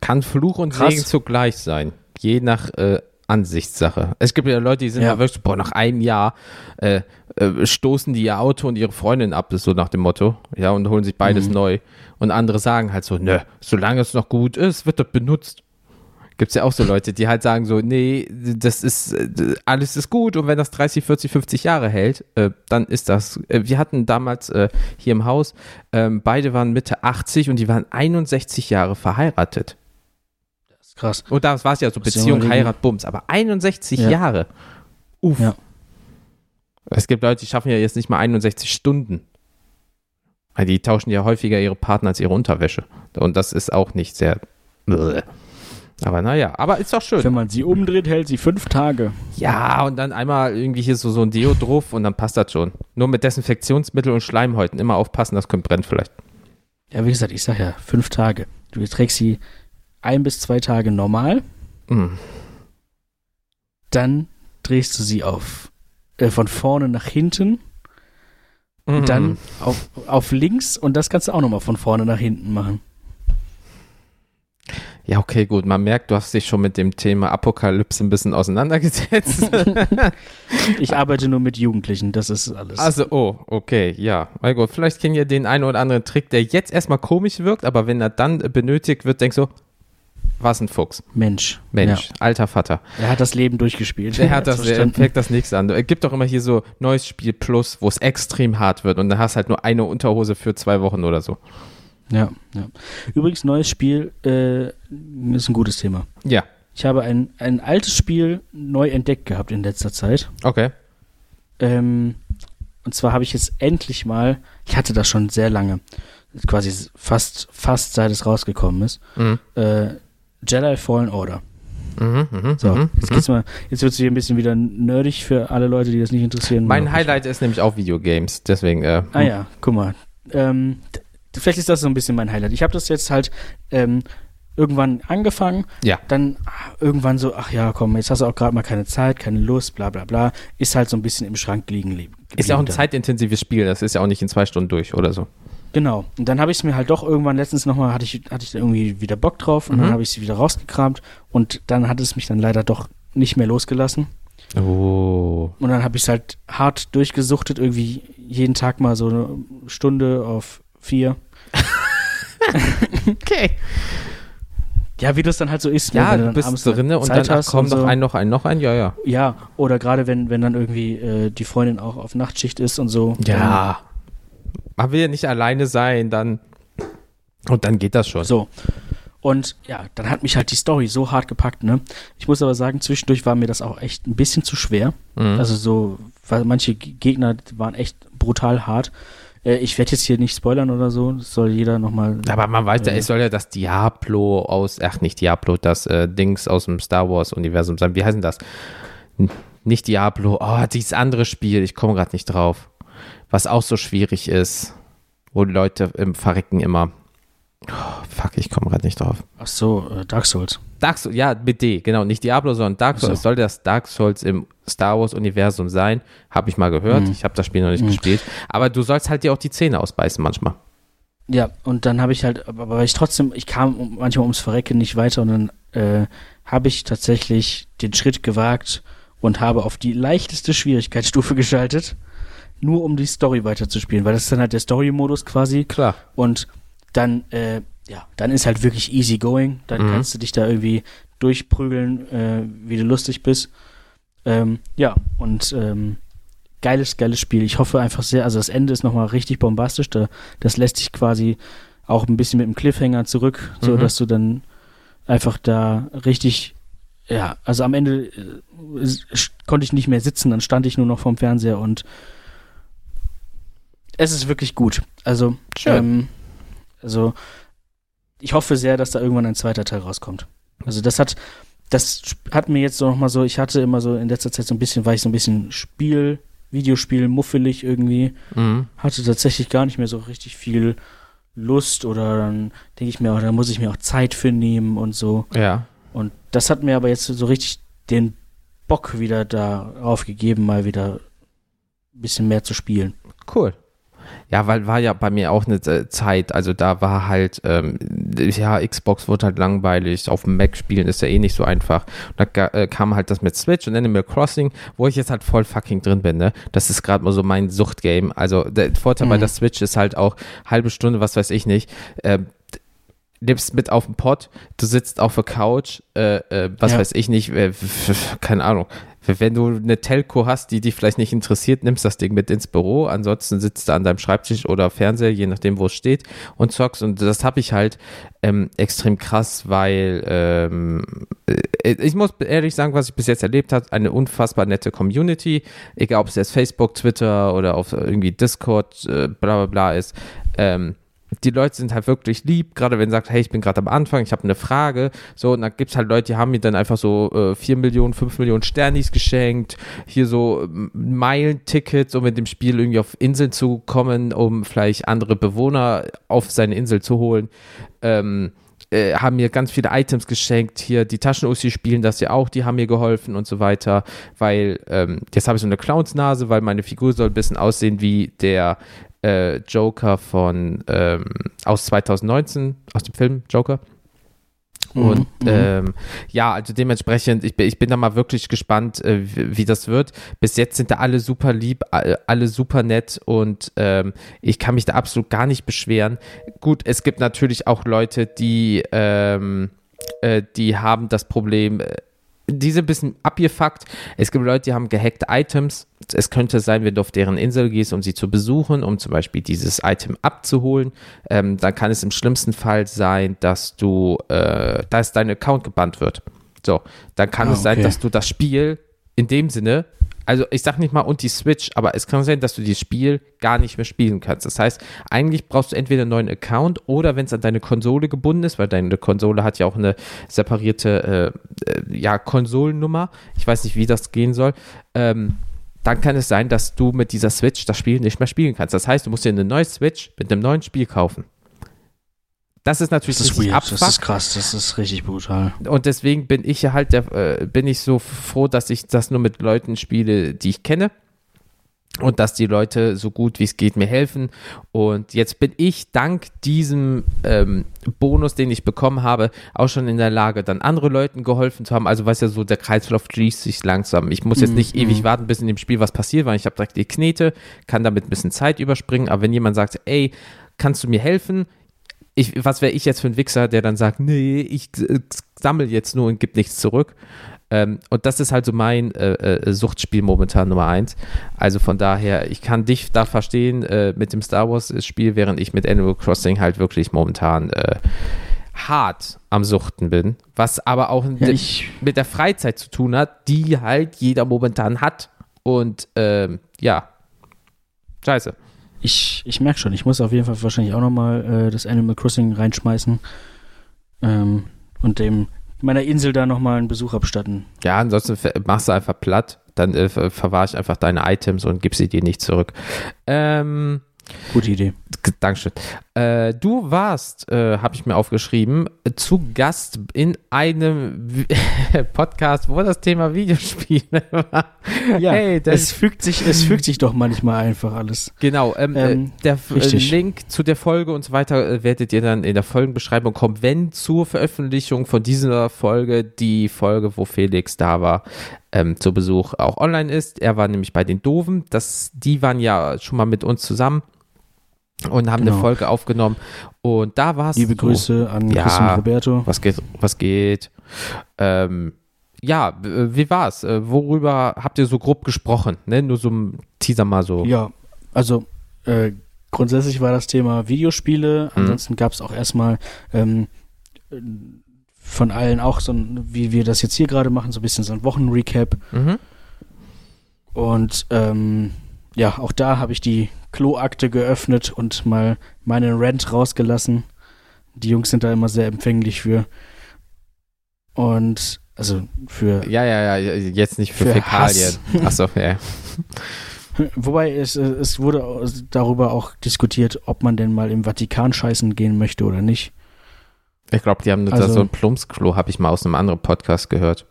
B: Kann Fluch und
C: Krass.
B: Segen zugleich sein. Je nach äh, Ansichtssache. Es gibt ja Leute, die sind
C: Ja.
B: wirklich, boah, nach einem Jahr äh, äh, stoßen die ihr Auto und ihre Freundin ab, ist so nach dem Motto. Ja, und holen sich beides
C: Mhm.
B: neu. Und andere sagen halt so, nö, solange es noch gut ist, wird das benutzt. Gibt es ja auch so Leute, die halt sagen so, nee, das ist, äh, alles ist gut und wenn das 30, 40, 50 Jahre hält, äh, dann ist das. Äh, wir hatten damals äh, hier im Haus, ähm, beide waren Mitte 80 und die waren 61 Jahre verheiratet.
C: Das ist krass.
B: Und da war es ja so Beziehung. Heirat, Bums, aber 61
C: Ja.
B: Jahre. Uff.
C: Ja.
B: Es gibt Leute, die schaffen ja jetzt nicht mal 61 Stunden. Die tauschen ja häufiger ihre Partner als ihre Unterwäsche. Und das ist auch nicht sehr. Aber naja, aber ist doch schön.
C: Wenn man sie umdreht, hält sie fünf Tage.
B: Ja, und dann einmal irgendwie hier so, so ein Deo drauf und dann passt das schon. Nur mit Desinfektionsmittel und Schleimhäuten immer aufpassen, das könnte brennen vielleicht.
C: Ja, wie gesagt, ich sag ja, fünf Tage. Du trägst sie ein bis zwei Tage normal,
B: Mm.
C: dann drehst du sie auf äh, von vorne nach hinten,
B: Mm.
C: dann auf, auf links und das kannst du auch nochmal von vorne nach hinten machen.
B: Ja, okay, gut. Man merkt, du hast dich schon mit dem Thema Apokalypse ein bisschen auseinandergesetzt.
C: Ich arbeite nur mit Jugendlichen, das ist alles.
B: Also, oh, okay, ja. Na gut, vielleicht kennt ihr den einen oder anderen Trick, der jetzt erstmal komisch wirkt, aber wenn er dann benötigt wird, denkst du, was ein Fuchs.
C: Mensch.
B: Mensch, alter Vater.
C: Ja. Er hat das Leben durchgespielt.
B: Der hat das,
C: verstanden.
B: fängt das nichts an. Es gibt doch immer hier so neues Spiel Plus, wo es extrem hart wird und dann hast halt nur eine Unterhose für zwei Wochen oder so.
C: Ja, ja. Übrigens, neues Spiel äh, ist ein gutes Thema.
B: Ja,
C: Ich habe ein, ein altes Spiel neu entdeckt gehabt in letzter Zeit.
B: okay.
C: Ähm, und zwar habe ich jetzt endlich mal, ich hatte das schon sehr lange, quasi fast, fast seit es rausgekommen ist,
B: Mhm.
C: äh, Jedi Fallen Order.
B: Mhm, mhm,
C: So,
B: mhm,
C: jetzt geht's mal, jetzt wird es hier ein bisschen wieder nerdig für alle Leute, die das nicht interessieren.
B: Mein Highlight ist nämlich auch Videogames, deswegen, äh,
C: Ah ja, guck mal. Ähm, vielleicht ist das so ein bisschen mein Highlight. Ich habe das jetzt halt ähm, irgendwann angefangen,
B: Ja.
C: dann ah, irgendwann so, ach ja, komm, jetzt hast du auch gerade mal keine Zeit, keine Lust, bla bla bla. Ist halt so ein bisschen im Schrank liegen. li-
B: ist ja auch ein
C: geblieben
B: zeitintensives Spiel, das ist ja auch nicht in zwei Stunden durch oder so.
C: Genau. Und dann habe ich es mir halt doch irgendwann letztens nochmal, hatte ich, hatte ich irgendwie wieder Bock drauf und
B: Mhm.
C: dann habe ich sie wieder rausgekramt und dann hat es mich dann leider doch nicht mehr losgelassen.
B: Oh.
C: Und dann habe ich es halt hart durchgesuchtet, irgendwie jeden Tag mal so eine Stunde auf vier.
B: Okay.
C: Ja, wie das dann halt so ist.
B: Ja,
C: wenn
B: du
C: dann
B: bist
C: abends
B: drinne und
C: Zeit
B: dann ach,
C: hast
B: komm
C: und
B: noch
C: so.
B: ein, noch ein, noch ein, ja, ja.
C: Ja, oder gerade wenn, wenn dann irgendwie äh, die Freundin auch auf Nachtschicht ist und so.
B: Ja. Man will ja nicht alleine sein, dann. Und dann geht das schon.
C: So. Und ja, dann hat mich halt die Story so hart gepackt, ne? Ich muss aber sagen, zwischendurch war mir das auch echt ein bisschen zu schwer.
B: Mhm.
C: Also so, weil manche Gegner waren echt brutal hart. Äh, ich werde jetzt hier nicht spoilern oder so. Das soll jeder nochmal.
B: Aber man weiß ja,
C: Äh.
B: es soll ja das Diablo aus, ach nicht Diablo, das äh, Dings aus dem Star Wars Universum sein. Wie heißt denn das? Nicht Diablo, oh, dieses andere Spiel, ich komme gerade nicht drauf. Was auch so schwierig ist, wo die Leute im Verrecken immer. Oh, fuck, ich komme gerade nicht drauf.
C: Ach so, äh, Dark Souls.
B: Dark Souls, ja, mit D, genau, nicht Diablo, sondern Dark Souls.
C: So.
B: Es soll das Dark Souls im Star Wars Universum sein, habe ich mal gehört.
C: Mhm.
B: Ich habe das Spiel noch nicht
C: Mhm.
B: gespielt. Aber du sollst halt dir auch die Zähne ausbeißen manchmal.
C: Ja, und dann habe ich halt, aber weil ich trotzdem, ich kam manchmal ums Verrecken nicht weiter und dann äh, habe ich tatsächlich den Schritt gewagt und habe auf die leichteste Schwierigkeitsstufe geschaltet, nur um die Story weiterzuspielen, weil das ist dann halt der Story-Modus quasi
B: Klar.
C: und dann, äh, ja, dann ist halt wirklich easy going, dann
B: Mhm.
C: kannst du dich da irgendwie durchprügeln, äh, wie du lustig bist. Ähm, ja, und ähm, geiles, geiles Spiel. Ich hoffe einfach sehr, also das Ende ist nochmal richtig bombastisch. Da, das lässt sich quasi auch ein bisschen mit dem Cliffhanger zurück, so
B: Mhm.
C: dass du dann einfach da richtig, ja, also am Ende äh, konnte ich nicht mehr sitzen, dann stand ich nur noch vorm Fernseher und es ist wirklich gut. Also,
B: Schön.
C: ähm, also ich hoffe sehr, dass da irgendwann ein zweiter Teil rauskommt. Also das hat, das hat mir jetzt so nochmal so, ich hatte immer so in letzter Zeit so ein bisschen, war ich so ein bisschen Spiel, Videospiel muffelig irgendwie,
B: Mhm.
C: hatte tatsächlich gar nicht mehr so richtig viel Lust oder dann denke ich mir, auch, da muss ich mir auch Zeit für nehmen und so.
B: Ja.
C: Und das hat mir aber jetzt so richtig den Bock wieder darauf gegeben, mal wieder ein bisschen mehr zu spielen.
B: Cool. Ja, weil war ja bei mir auch eine äh, Zeit, also da war halt, ähm, ja, Xbox wurde halt langweilig, auf dem Mac spielen ist ja eh nicht so einfach. Und da äh, kam halt das mit Switch und Animal Crossing, wo ich jetzt halt voll fucking drin bin, ne? Das ist gerade mal so mein Suchtgame. Also der Vorteil bei
C: Mhm.
B: der Switch ist halt auch halbe Stunde, was weiß ich nicht, ähm, nimmst mit auf den Pott, du sitzt auf der Couch, äh, äh, was
C: Ja.
B: weiß ich nicht, äh, keine Ahnung. Wenn du eine Telco hast, die dich vielleicht nicht interessiert, nimmst das Ding mit ins Büro. Ansonsten sitzt du an deinem Schreibtisch oder Fernseher, je nachdem, wo es steht, und zockst. Und das habe ich halt ähm, extrem krass, weil ähm, äh, ich muss ehrlich sagen, was ich bis jetzt erlebt habe, eine unfassbar nette Community. Egal, ob es jetzt Facebook, Twitter oder auf irgendwie Discord, äh, bla bla bla ist. Ähm, die Leute sind halt wirklich lieb, gerade wenn sagt, hey, ich bin gerade am Anfang, ich habe eine Frage. So, und dann gibt es halt Leute, die haben mir dann einfach so äh, 4 Millionen, 5 Millionen Sternis geschenkt, hier so ähm, Meilentickets, um mit dem Spiel irgendwie auf Inseln zu kommen, um vielleicht andere Bewohner auf seine Insel zu holen. Ähm, äh, haben mir ganz viele Items geschenkt. Hier, die Taschen-Ussi spielen das ja auch, die haben mir geholfen und so weiter. Weil, ähm, jetzt habe ich so eine Clownsnase, weil meine Figur soll ein bisschen aussehen wie der äh, Joker von ähm, aus 2019, aus dem Film Joker. Und
C: Mhm.
B: ähm, ja, also dementsprechend, ich bin, ich bin da mal wirklich gespannt, äh, wie, wie das wird. Bis jetzt sind da alle super lieb, a- alle super nett und ähm, ich kann mich da absolut gar nicht beschweren. Gut, es gibt natürlich auch Leute, die, ähm, äh, die haben das Problem, die sind ein bisschen abgefuckt. Es gibt Leute, die haben gehackte Items. Es könnte sein, wenn du auf deren Insel gehst, um sie zu besuchen, um zum Beispiel dieses Item abzuholen, ähm, dann kann es im schlimmsten Fall sein, dass du, äh, dass dein Account gebannt wird. So, dann kann
C: Ah,
B: es sein,
C: okay.
B: dass du das Spiel in dem Sinne, also ich sag nicht mal und die Switch, aber es kann sein, dass du dieses Spiel gar nicht mehr spielen kannst. Das heißt, eigentlich brauchst du entweder einen neuen Account oder wenn es an deine Konsole gebunden ist, weil deine Konsole hat ja auch eine separierte äh, äh, ja, Konsolennummer. Ich weiß nicht, wie das gehen soll. Ähm, dann kann es sein, dass du mit dieser Switch das Spiel nicht mehr spielen kannst. Das heißt, du musst dir eine neue Switch mit einem neuen Spiel kaufen. Das ist natürlich
C: Das ist weird, das
B: abfuck.
C: ist krass, das ist richtig brutal.
B: Und deswegen bin ich ja halt der, äh, bin ich so froh, dass ich das nur mit Leuten spiele, die ich kenne. Und dass die Leute so gut wie es geht mir helfen. Und jetzt bin ich dank diesem ähm, Bonus, den ich bekommen habe, auch schon in der Lage, dann andere Leuten geholfen zu haben. Also weiß ja so, der Kreislauf schließt sich langsam. Ich muss jetzt
C: Mhm,
B: nicht ewig
C: mhm.
B: warten, bis in dem Spiel was passiert, weil ich habe direkt die Knete, kann damit ein bisschen Zeit überspringen. Aber wenn jemand sagt, ey, kannst du mir helfen? Ich, was wäre ich jetzt für ein Wichser, der dann sagt, nee, ich äh, sammle jetzt nur und gebe nichts zurück. Ähm, und das ist halt so mein äh, äh, Suchtspiel momentan Nummer eins. Also von daher, ich kann dich da verstehen äh, mit dem Star Wars Spiel, während ich mit Animal Crossing halt wirklich momentan hart am Suchten bin. Was aber auch
C: Ja,
B: mit der Freizeit zu tun hat, die halt jeder momentan hat. Und ähm, ja, scheiße.
C: Ich, ich merke schon, ich muss auf jeden Fall wahrscheinlich auch nochmal äh, das Animal Crossing reinschmeißen ähm, und dem meiner Insel da nochmal einen Besuch abstatten.
B: Ja, ansonsten machst du einfach platt, dann äh, ver verwahr ich einfach deine Items und gib sie dir nicht zurück. Ähm,
C: Gute Idee.
B: Dankeschön. Äh, du warst, äh, habe ich mir aufgeschrieben, zu Gast in einem Podcast, wo das Thema Videospiele war.
C: Ja,
B: hey, das
C: es fügt sich, es fügt sich doch manchmal einfach alles.
B: Genau, ähm,
C: Ähm,
B: äh, der F- äh,
C: richtig.
B: Link zu der Folge und so weiter äh, werdet ihr dann in der Folgenbeschreibung kommen, wenn zur Veröffentlichung von dieser Folge die Folge, wo Felix da war, ähm, zu Besuch auch online ist. Er war nämlich bei den Doofen. Das, die waren ja schon mal mit uns zusammen und haben eine
C: Genau.
B: Folge aufgenommen. Und da war es.
C: Liebe
B: so,
C: Grüße an
B: Ja.
C: Chris und Roberto.
B: Was geht? Was geht? Ähm, ja, wie war's? Äh, Worüber habt ihr so grob gesprochen? Ne? Nur so ein Teaser mal so.
C: Ja, also äh, grundsätzlich war das Thema Videospiele.
B: Mhm.
C: Ansonsten gab es auch erstmal ähm, äh, von allen auch so ein, wie wir das jetzt hier gerade machen, so ein bisschen so ein Wochenrecap.
B: Mhm.
C: Und ähm, ja, auch da habe ich die Kloakte geöffnet und mal meinen Rant rausgelassen. Die Jungs sind da immer sehr empfänglich für. Und also für.
B: Ja, ja, ja, jetzt nicht für,
C: Für
B: Fäkalien. Achso, ja.
C: Wobei es, äh, es wurde darüber auch diskutiert, ob man denn mal im Vatikan scheißen gehen möchte oder nicht.
B: Ich glaube, die haben da
C: Also-
B: so ein Plumpsklo, habe ich mal aus einem anderen Podcast gehört.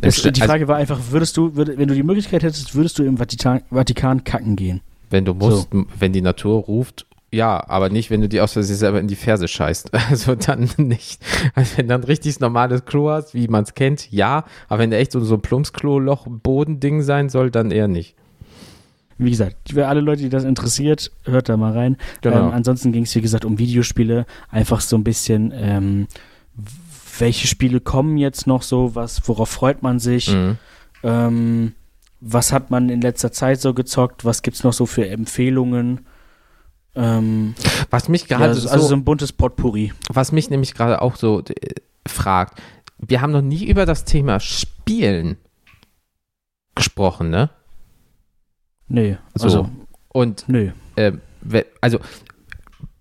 C: Das,
B: Im St-
C: die
B: also,
C: Frage war einfach, würdest du, würd, wenn du die Möglichkeit hättest, würdest du im Vatikan, Vatikan kacken gehen?
B: Wenn du musst, m- wenn die Natur ruft, ja, aber nicht, wenn du die aus Versehen selber in die Ferse scheißt. Also dann nicht. Also wenn du ein richtig normales Klo hast, wie man es kennt, ja. Aber wenn der echt so, so ein Plumpsklo-Loch, Bodending sein soll, dann eher nicht.
C: Wie gesagt, für alle Leute, die das interessiert, hört da mal rein.
B: Genau.
C: Ähm, ansonsten ging es, wie gesagt, um Videospiele. Einfach so ein bisschen, ähm, welche Spiele kommen jetzt noch so, was, worauf freut man sich?
B: Mhm.
C: Ähm, was hat man in letzter Zeit so gezockt? Was gibt's noch so für Empfehlungen? Ähm,
B: Was mich
C: ja,
B: gerade
C: also, so
B: so,
C: ein buntes Potpourri.
B: was mich nämlich gerade auch so äh, fragt, wir haben noch nie über das Thema Spielen gesprochen, ne?
C: Nee,
B: So.
C: also,
B: Und
C: nö.
B: äh, also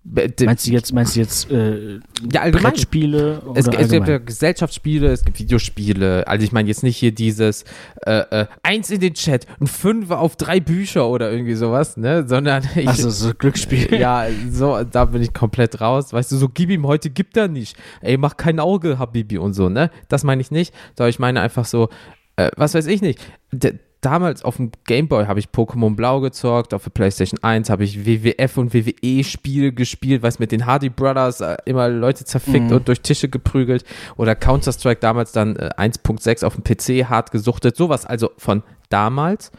C: Meinst du jetzt, meinst du jetzt äh,
B: ja, allgemein.
C: Brettspiele
B: Es, es gibt ja
C: allgemein?
B: Gesellschaftsspiele, es gibt Videospiele. Also ich meine jetzt nicht hier dieses äh, äh, eins in den Chat und fünf auf drei Bücher oder irgendwie sowas, ne? Sondern ich,
C: Also so Glücksspiel.
B: ja, so, da bin ich komplett raus. Weißt du, so gib ihm heute, gibt er nicht. Ey, mach kein Auge, Habibi und so, ne? Das meine ich nicht. Sondern ich meine einfach so, äh, was weiß ich nicht. D damals auf dem Gameboy habe ich Pokémon Blau gezockt, auf der PlayStation 1 habe ich WWF und WWE-Spiele gespielt, weiß mit den Hardy Brothers äh, immer Leute zerfickt
C: Mhm.
B: und durch Tische geprügelt. Oder Counter-Strike damals dann äh, 1.6 auf dem PC hart gesuchtet. Sowas also von damals.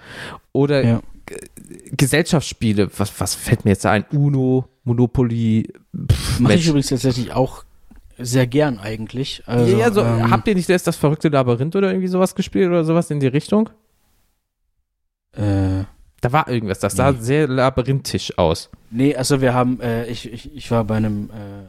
B: Oder
C: Ja.
B: Gesellschaftsspiele, was, was fällt mir jetzt ein? Uno, Monopoly,
C: Mache ich übrigens tatsächlich auch sehr gern eigentlich. Also,
B: ja, so,
C: ähm,
B: habt ihr nicht erst das verrückte Labyrinth oder irgendwie sowas gespielt oder sowas in die Richtung?
C: Äh,
B: Da war irgendwas, das sah
C: Nee.
B: sehr labyrinthisch aus.
C: nee, also wir haben, äh, ich, ich, ich war bei einem, äh,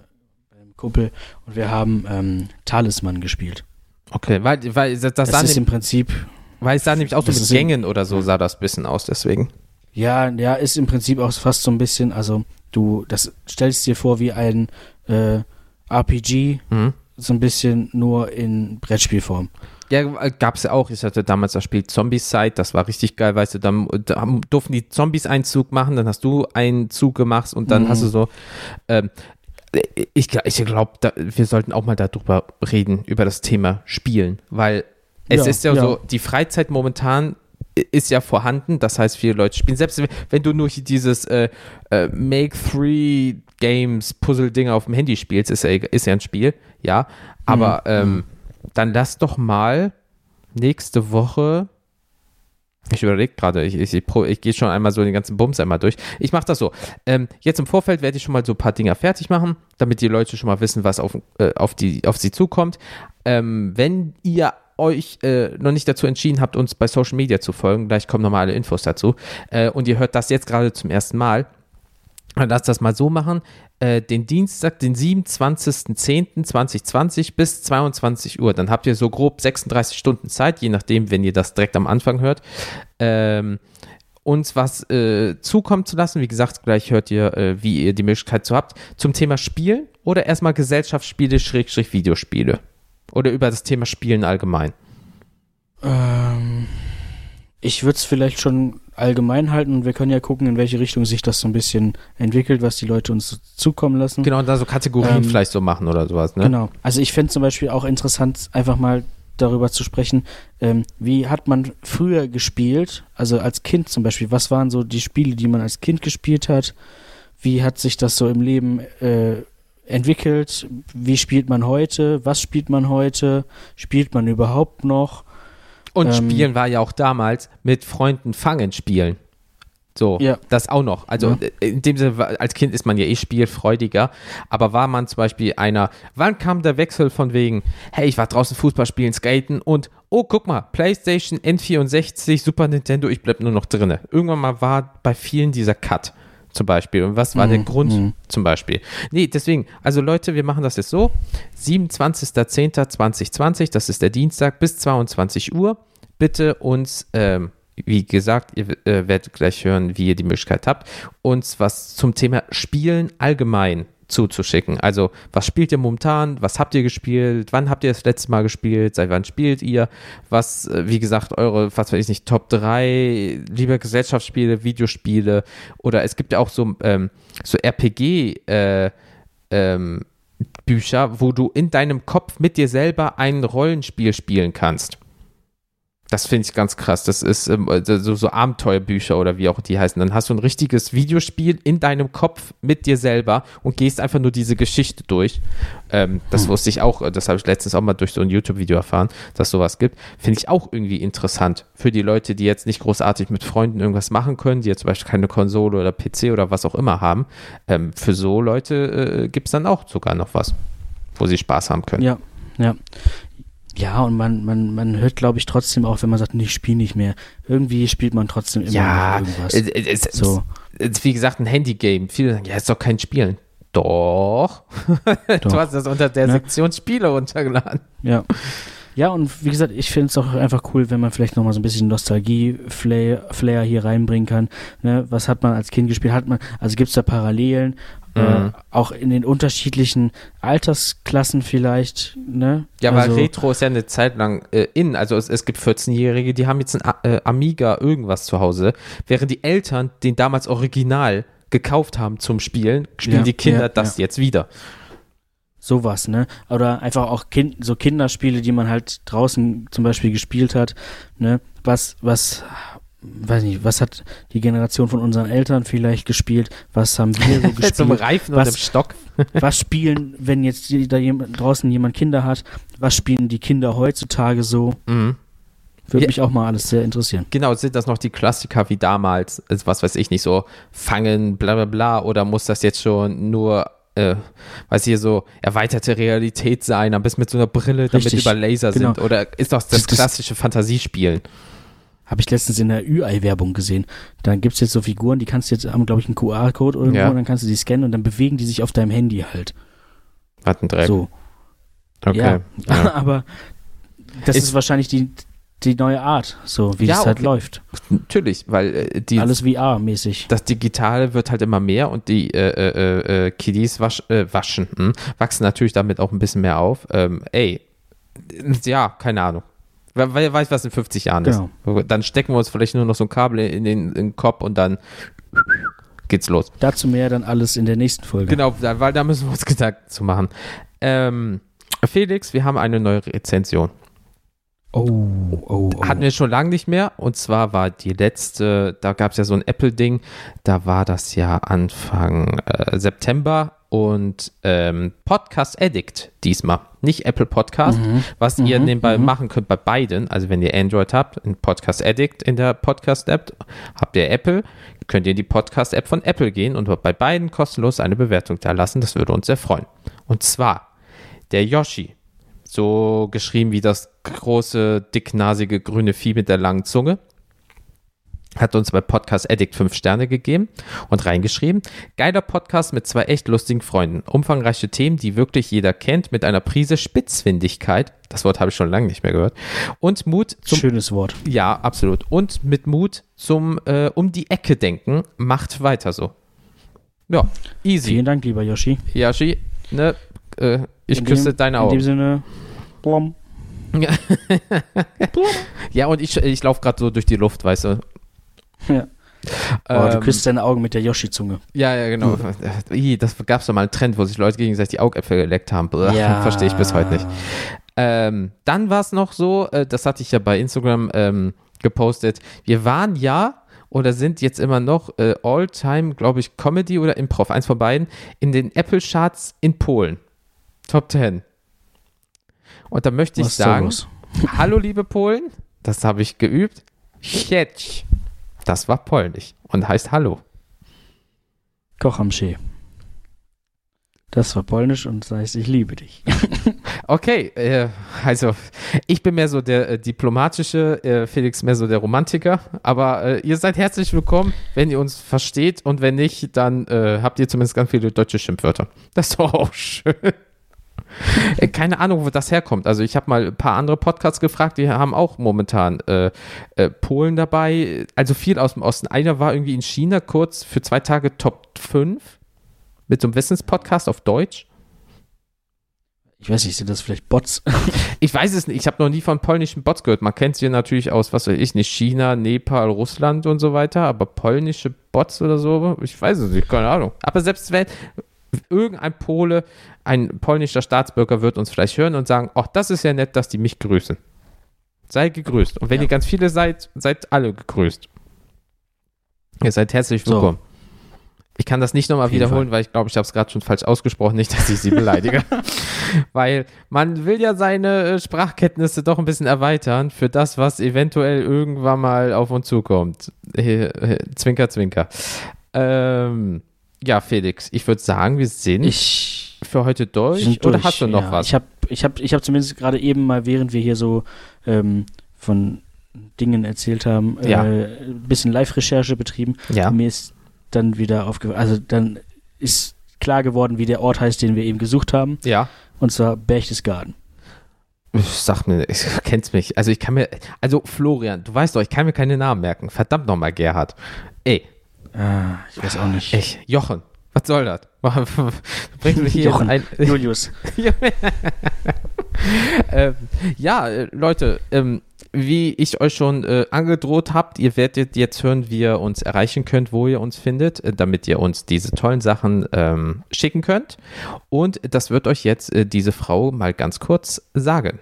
C: bei einem Kumpel und wir haben ähm, Talisman gespielt.
B: Okay, weil, weil das, das sah,
C: ist im Prinzip,
B: weil es sah nämlich auch so mit Gängen oder so, sah das ein bisschen aus, deswegen.
C: ja, ja, ist im Prinzip auch fast so ein bisschen, also du, das stellst dir vor wie ein äh, RPG,
B: Mhm.
C: so ein bisschen nur in Brettspielform.
B: Ja, gab es ja auch. Ich hatte damals das Spiel Zombicide, das war richtig geil, weißt du, dann da durften die Zombies einen Zug machen, dann hast du einen Zug gemacht und dann
C: Mhm.
B: hast du so. Ähm, ich ich glaube, wir sollten auch mal darüber reden, über das Thema Spielen, weil es
C: Ja,
B: ist ja,
C: ja.
B: so, die Freizeit momentan ist ja vorhanden, das heißt, viele Leute spielen. Selbst wenn- du nur dieses äh, äh, Make Three Games Puzzle-Ding auf dem Handy spielst, ist ja, ist ja ein Spiel, ja. Aber
C: Mhm.
B: ähm, dann lass doch mal nächste Woche. Ich überlege gerade, ich, ich, ich, ich gehe schon einmal so den ganzen Bums einmal durch. Ich mache das so. Ähm, jetzt im Vorfeld werde ich schon mal so ein paar Dinger fertig machen, damit die Leute schon mal wissen, was auf, äh, auf, die, auf sie zukommt. Ähm, wenn ihr euch äh, noch nicht dazu entschieden habt, uns bei Social Media zu folgen, gleich kommen nochmal alle Infos dazu, äh, und ihr hört das jetzt gerade zum ersten Mal, Lass das mal so machen. Äh, den Dienstag, den 27.10.2020 bis 22 Uhr. Dann habt ihr so grob 36 Stunden Zeit, je nachdem, wenn ihr das direkt am Anfang hört. Ähm, uns was äh, zukommen zu lassen. Wie gesagt, gleich hört ihr, äh, wie ihr die Möglichkeit zu habt. Zum Thema Spielen oder erstmal Gesellschaftsspiele, Schrägstrich Videospiele. Oder über das Thema Spielen allgemein.
C: Ähm, ich würde es vielleicht schon allgemein halten und wir können ja gucken, in welche Richtung sich das so ein bisschen entwickelt, was die Leute uns zukommen lassen.
B: Genau, und da so Kategorien
C: Ähm,
B: vielleicht so machen oder sowas, ne?
C: Genau. Also ich fände zum Beispiel auch interessant, einfach mal darüber zu sprechen, ähm, wie hat man früher gespielt, also als Kind zum Beispiel, was waren so die Spiele, die man als Kind gespielt hat, wie hat sich das so im Leben äh, entwickelt, wie spielt man heute, was spielt man heute, spielt man überhaupt noch?
B: Und
C: Ähm,
B: Spielen war ja auch damals mit Freunden fangen spielen. So,
C: Ja.
B: das auch noch. Also
C: Ja.
B: äh, in dem Sinne, als Kind ist man ja eh spielfreudiger, aber war man zum Beispiel einer, wann kam der Wechsel von wegen, hey, ich war draußen Fußball spielen, skaten und, oh, guck mal, Playstation, N64, Super Nintendo, ich bleib nur noch drinne. Irgendwann mal war bei vielen dieser Cut zum Beispiel. Und was war der
C: Mhm,
B: Grund
C: mhm.
B: zum Beispiel? Nee, deswegen, also Leute, wir machen das jetzt so, 27.10.2020, das ist der Dienstag, bis 22 Uhr, bitte uns ähm, wie gesagt, ihr äh, werdet gleich hören, wie ihr die Möglichkeit habt, uns was zum Thema Spielen allgemein zuzuschicken. Also, was spielt ihr momentan? Was habt ihr gespielt? Wann habt ihr das letzte Mal gespielt? Seit wann spielt ihr? Was, äh, wie gesagt, eure, was weiß ich nicht, Top 3, lieber Gesellschaftsspiele, Videospiele oder es gibt ja auch so, ähm, so RPG, äh, ähm, Bücher, wo du in deinem Kopf mit dir selber ein Rollenspiel spielen kannst. Das finde ich ganz krass. Das ist ähm, so, so Abenteuerbücher oder wie auch die heißen. Dann hast du ein richtiges Videospiel in deinem Kopf mit dir selber und gehst einfach nur diese Geschichte durch. Ähm, das hm. wusste ich auch, das habe ich letztens auch mal durch so ein YouTube-Video erfahren, dass sowas gibt. Finde ich auch irgendwie interessant für die Leute, die jetzt nicht großartig mit Freunden irgendwas machen können, die jetzt zum Beispiel keine Konsole oder PC oder was auch immer haben. Ähm, für so Leute äh, gibt es dann auch sogar noch was, wo sie Spaß haben können.
C: Ja, ja. Ja, und man, man, man hört, glaube ich, trotzdem auch, wenn man sagt, nee, ich spiele nicht mehr. Irgendwie spielt man trotzdem immer
B: ja, irgendwas. Es, es, so. Es, wie gesagt, ein Handygame. Viele sagen, ja, ist doch kein Spielen. Doch. Doch. du hast das unter der ne? Sektion Spiele runtergeladen.
C: Ja. Ja, und wie gesagt, ich finde es auch einfach cool, wenn man vielleicht nochmal so ein bisschen Nostalgie-Flair hier reinbringen kann. Ne? Was hat man als Kind gespielt? Hat man, also gibt es da Parallelen? Äh, mhm. Äh, auch in den unterschiedlichen Altersklassen vielleicht. Ne?
B: Ja, also, weil Retro ist ja eine Zeit lang äh, in. Also es, es gibt 14-Jährige, die haben jetzt ein äh, Amiga irgendwas zu Hause, während die Eltern den damals original gekauft haben zum Spielen, spielen ja, die Kinder ja, das ja. jetzt wieder.
C: Sowas, ne? Oder einfach auch kind, so Kinderspiele, die man halt draußen zum Beispiel gespielt hat, ne? Was, was weiß nicht, was hat die Generation von unseren Eltern vielleicht gespielt? Was haben wir so gespielt?
B: Zum Reifen
C: was,
B: und im Stock.
C: was spielen, wenn jetzt da jemand, draußen jemand Kinder hat, was spielen die Kinder heutzutage so? Mhm. Würde ja. mich auch mal alles sehr interessieren.
B: Genau, sind das noch die Klassiker wie damals? Also was weiß ich nicht, so fangen, bla bla bla, oder muss das jetzt schon nur äh, weiß ich, so erweiterte Realität sein, am besten mit so einer Brille, damit Richtig, über Laser genau. sind? Oder ist das das klassische Fantasiespielen?
C: Habe ich letztens in der Ü-Ei-Werbung gesehen. Da gibt es jetzt so Figuren, die kannst du jetzt, haben glaube ich einen QR-Code irgendwo ja. und dann kannst du die scannen und dann bewegen die sich auf deinem Handy halt.
B: Hat einen Dreck.
C: So. Okay. Ja, ja. aber das ist, ist, wahrscheinlich die, die neue Art, so wie ja, es halt okay. läuft.
B: Natürlich, weil äh, die,
C: alles VR-mäßig.
B: Das Digitale wird halt immer mehr und die äh, äh, äh Kiddies wasch, äh, waschen, hm, wachsen natürlich damit auch ein bisschen mehr auf. Ähm, ey, ja, keine Ahnung. Wer weiß, was in 50 Jahren genau. ist. Dann stecken wir uns vielleicht nur noch so ein Kabel in den, in den Kopf und dann geht's los.
C: Dazu mehr dann alles in der nächsten Folge.
B: Genau, weil da müssen wir uns Gedanken zu machen. Ähm, Felix, wir haben eine neue Rezension.
C: Oh, oh, oh.
B: Hatten wir schon lange nicht mehr. Und zwar war die letzte, da gab es ja so ein Apple-Ding, da war das ja Anfang äh, September und ähm, Podcast Addict diesmal. Nicht Apple Podcast, mhm. was mhm. ihr nebenbei mhm. machen könnt bei beiden. Also wenn ihr Android habt, ein Podcast Addict in der Podcast-App, habt ihr Apple, könnt ihr in die Podcast-App von Apple gehen und bei beiden kostenlos eine Bewertung da lassen. Das würde uns sehr freuen. Und zwar der Yoshi, so geschrieben wie das große, dicknasige grüne Vieh mit der langen Zunge hat uns bei Podcast Addict fünf Sterne gegeben und reingeschrieben. Geiler Podcast mit zwei echt lustigen Freunden. Umfangreiche Themen, die wirklich jeder kennt, mit einer Prise Spitzfindigkeit. Das Wort habe ich schon lange nicht mehr gehört. Und Mut
C: zum. Schönes Wort.
B: Ja, absolut. Und mit Mut zum äh, um die Ecke denken. Macht weiter so. Ja, easy.
C: Vielen Dank, lieber Yoshi.
B: Yoshi, ne, äh, ich in küsse dem, deine Augen.
C: In dem Sinne, blom.
B: ja, und ich, ich laufe gerade so durch die Luft, weißt du.
C: Ja. Oh, du ähm, küsst deine Augen mit der Yoshi-Zunge.
B: Ja, ja, genau. Mhm. Das gab es doch mal einen Trend, wo sich Leute gegenseitig die Augäpfel geleckt haben. Ja. Verstehe ich bis heute nicht. Ähm, dann war es noch so, äh, das hatte ich ja bei Instagram ähm, gepostet. Wir waren ja oder sind jetzt immer noch äh, All-Time, glaube ich, Comedy oder Improv, eins von beiden, in den Apple-Charts in Polen. Top 10. Und da möchte ich Was sagen, hallo liebe Polen, das habe ich geübt. Sieć. Das war polnisch und heißt Hallo.
C: Kocham się. Das war polnisch und das heißt, ich liebe dich.
B: okay, äh, also ich bin mehr so der äh, diplomatische, äh, Felix mehr so der Romantiker, aber äh, ihr seid herzlich willkommen, wenn ihr uns versteht und wenn nicht, dann äh, habt ihr zumindest ganz viele deutsche Schimpfwörter. Das ist doch auch schön. Äh, Keine Ahnung, wo das herkommt. Also ich habe mal ein paar andere Podcasts gefragt, die haben auch momentan äh, äh, Polen dabei. Also viel aus dem Osten. Einer war irgendwie in China kurz für zwei Tage Top 5 mit so einem Wissenspodcast auf Deutsch.
C: Ich weiß nicht, sind das vielleicht Bots?
B: Ich weiß es nicht, ich habe noch nie von polnischen Bots gehört. Man kennt sie natürlich aus, was weiß ich nicht, China, Nepal, Russland und so weiter, aber polnische Bots oder so, ich weiß es nicht, keine Ahnung. Aber selbst wenn irgendein Pole, ein polnischer Staatsbürger wird uns vielleicht hören und sagen, ach, das ist ja nett, dass die mich grüßen. Sei gegrüßt. Und wenn
C: Ja.
B: ihr ganz viele seid, seid alle gegrüßt. Ihr seid herzlich
C: So.
B: willkommen. Ich kann das nicht nochmal wiederholen, weil ich glaube, ich habe es gerade schon falsch ausgesprochen, nicht, dass ich sie beleidige. weil man will ja seine äh, Sprachkenntnisse doch ein bisschen erweitern für das, was eventuell irgendwann mal auf uns zukommt. Äh, äh, Zwinker, zwinker. Ähm, ja, Felix, ich würde sagen, wir sind
C: Ich.
B: für heute durch.
C: sind
B: Oder
C: durch,
B: hast du noch
C: ja.
B: was?
C: Ich habe ich hab, ich hab zumindest gerade eben mal, während wir hier so ähm, von Dingen erzählt haben,
B: Ja.
C: äh, ein bisschen Live-Recherche betrieben.
B: ja.
C: Mir ist dann wieder aufgefallen, also dann ist klar geworden, wie der Ort heißt, den wir eben gesucht haben.
B: Ja.
C: Und zwar Berchtesgaden.
B: Sag mir, ich kenn's mich. Also ich kann mir, also Florian, du weißt doch, ich kann mir keine Namen merken. Verdammt nochmal, Gerhard. Ey,
C: Ah, ich weiß auch nicht.
B: ich, Jochen, was soll das? Du bringst mich hier
C: Jochen.
B: in ein,
C: Julius.
B: ähm, ja, äh, Leute, ähm, wie ich euch schon äh, angedroht habt, ihr werdet jetzt hören, wie ihr uns erreichen könnt, wo ihr uns findet, äh, damit ihr uns diese tollen Sachen ähm, schicken könnt. Und das wird euch jetzt äh, diese Frau mal ganz kurz sagen.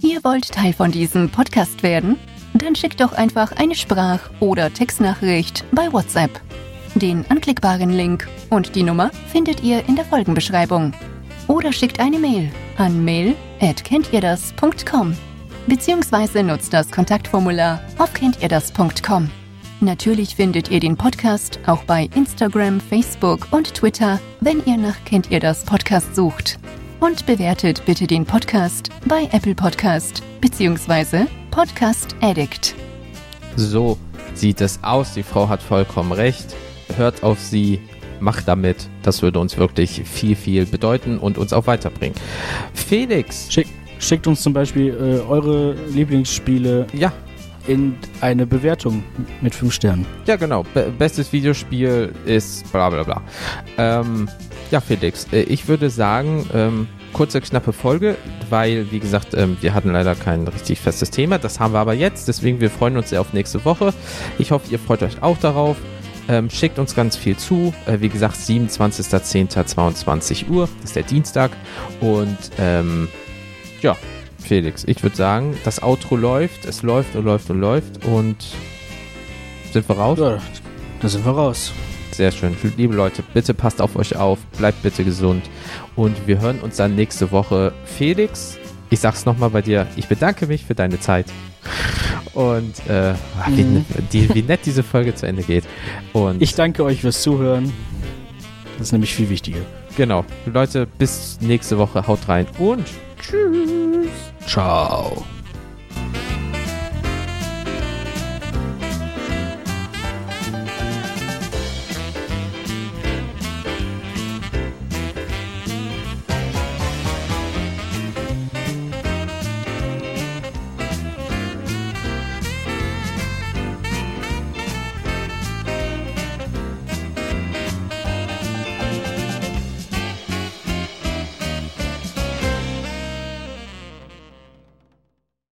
A: Ihr wollt Teil von diesem Podcast werden? Dann schickt doch einfach eine Sprach- oder Textnachricht bei WhatsApp. Den anklickbaren Link und die Nummer findet ihr in der Folgenbeschreibung. Oder schickt eine Mail an mail@kenntierdas.com beziehungsweise nutzt das Kontaktformular auf kenntierdas.com. Natürlich findet ihr den Podcast auch bei Instagram, Facebook und Twitter, wenn ihr nach Kennt ihr das Podcast sucht. Und bewertet bitte den Podcast bei Apple Podcast beziehungsweise Podcast Addict.
B: So sieht es aus. Die Frau hat vollkommen recht. Hört auf sie, macht damit. Das würde uns wirklich viel, viel bedeuten und uns auch weiterbringen. Felix.
C: Schick, schickt uns zum Beispiel äh, eure Lieblingsspiele
B: Ja,
C: in eine Bewertung mit 5 Sternen.
B: ja genau. Be bestes Videospiel ist bla bla bla. Ähm, ja, Felix, äh, ich würde sagen, ähm, kurze, knappe Folge, weil, wie gesagt, ähm, wir hatten leider kein richtig festes Thema. Das haben wir aber jetzt. Deswegen, wir freuen uns sehr auf nächste Woche. Ich hoffe, ihr freut euch auch darauf. Ähm, schickt uns ganz viel zu. Äh, wie gesagt, 27.10.22 Uhr, das ist der Dienstag. Und ähm, ja, Felix, ich würde sagen, das Outro läuft, es läuft und läuft und läuft. Und sind wir raus?
C: Ja, da sind wir raus.
B: Sehr schön. Liebe Leute, bitte passt auf euch auf, bleibt bitte gesund. Und wir hören uns dann nächste Woche. Felix, ich sag's nochmal bei dir, ich bedanke mich für deine Zeit. Und äh, wie,
C: Mhm.
B: die, wie nett diese Folge zu Ende geht. Und
C: Ich danke euch fürs Zuhören. Das ist nämlich viel wichtiger.
B: genau, Leute, bis nächste Woche. Haut rein und tschüss.
C: Ciao.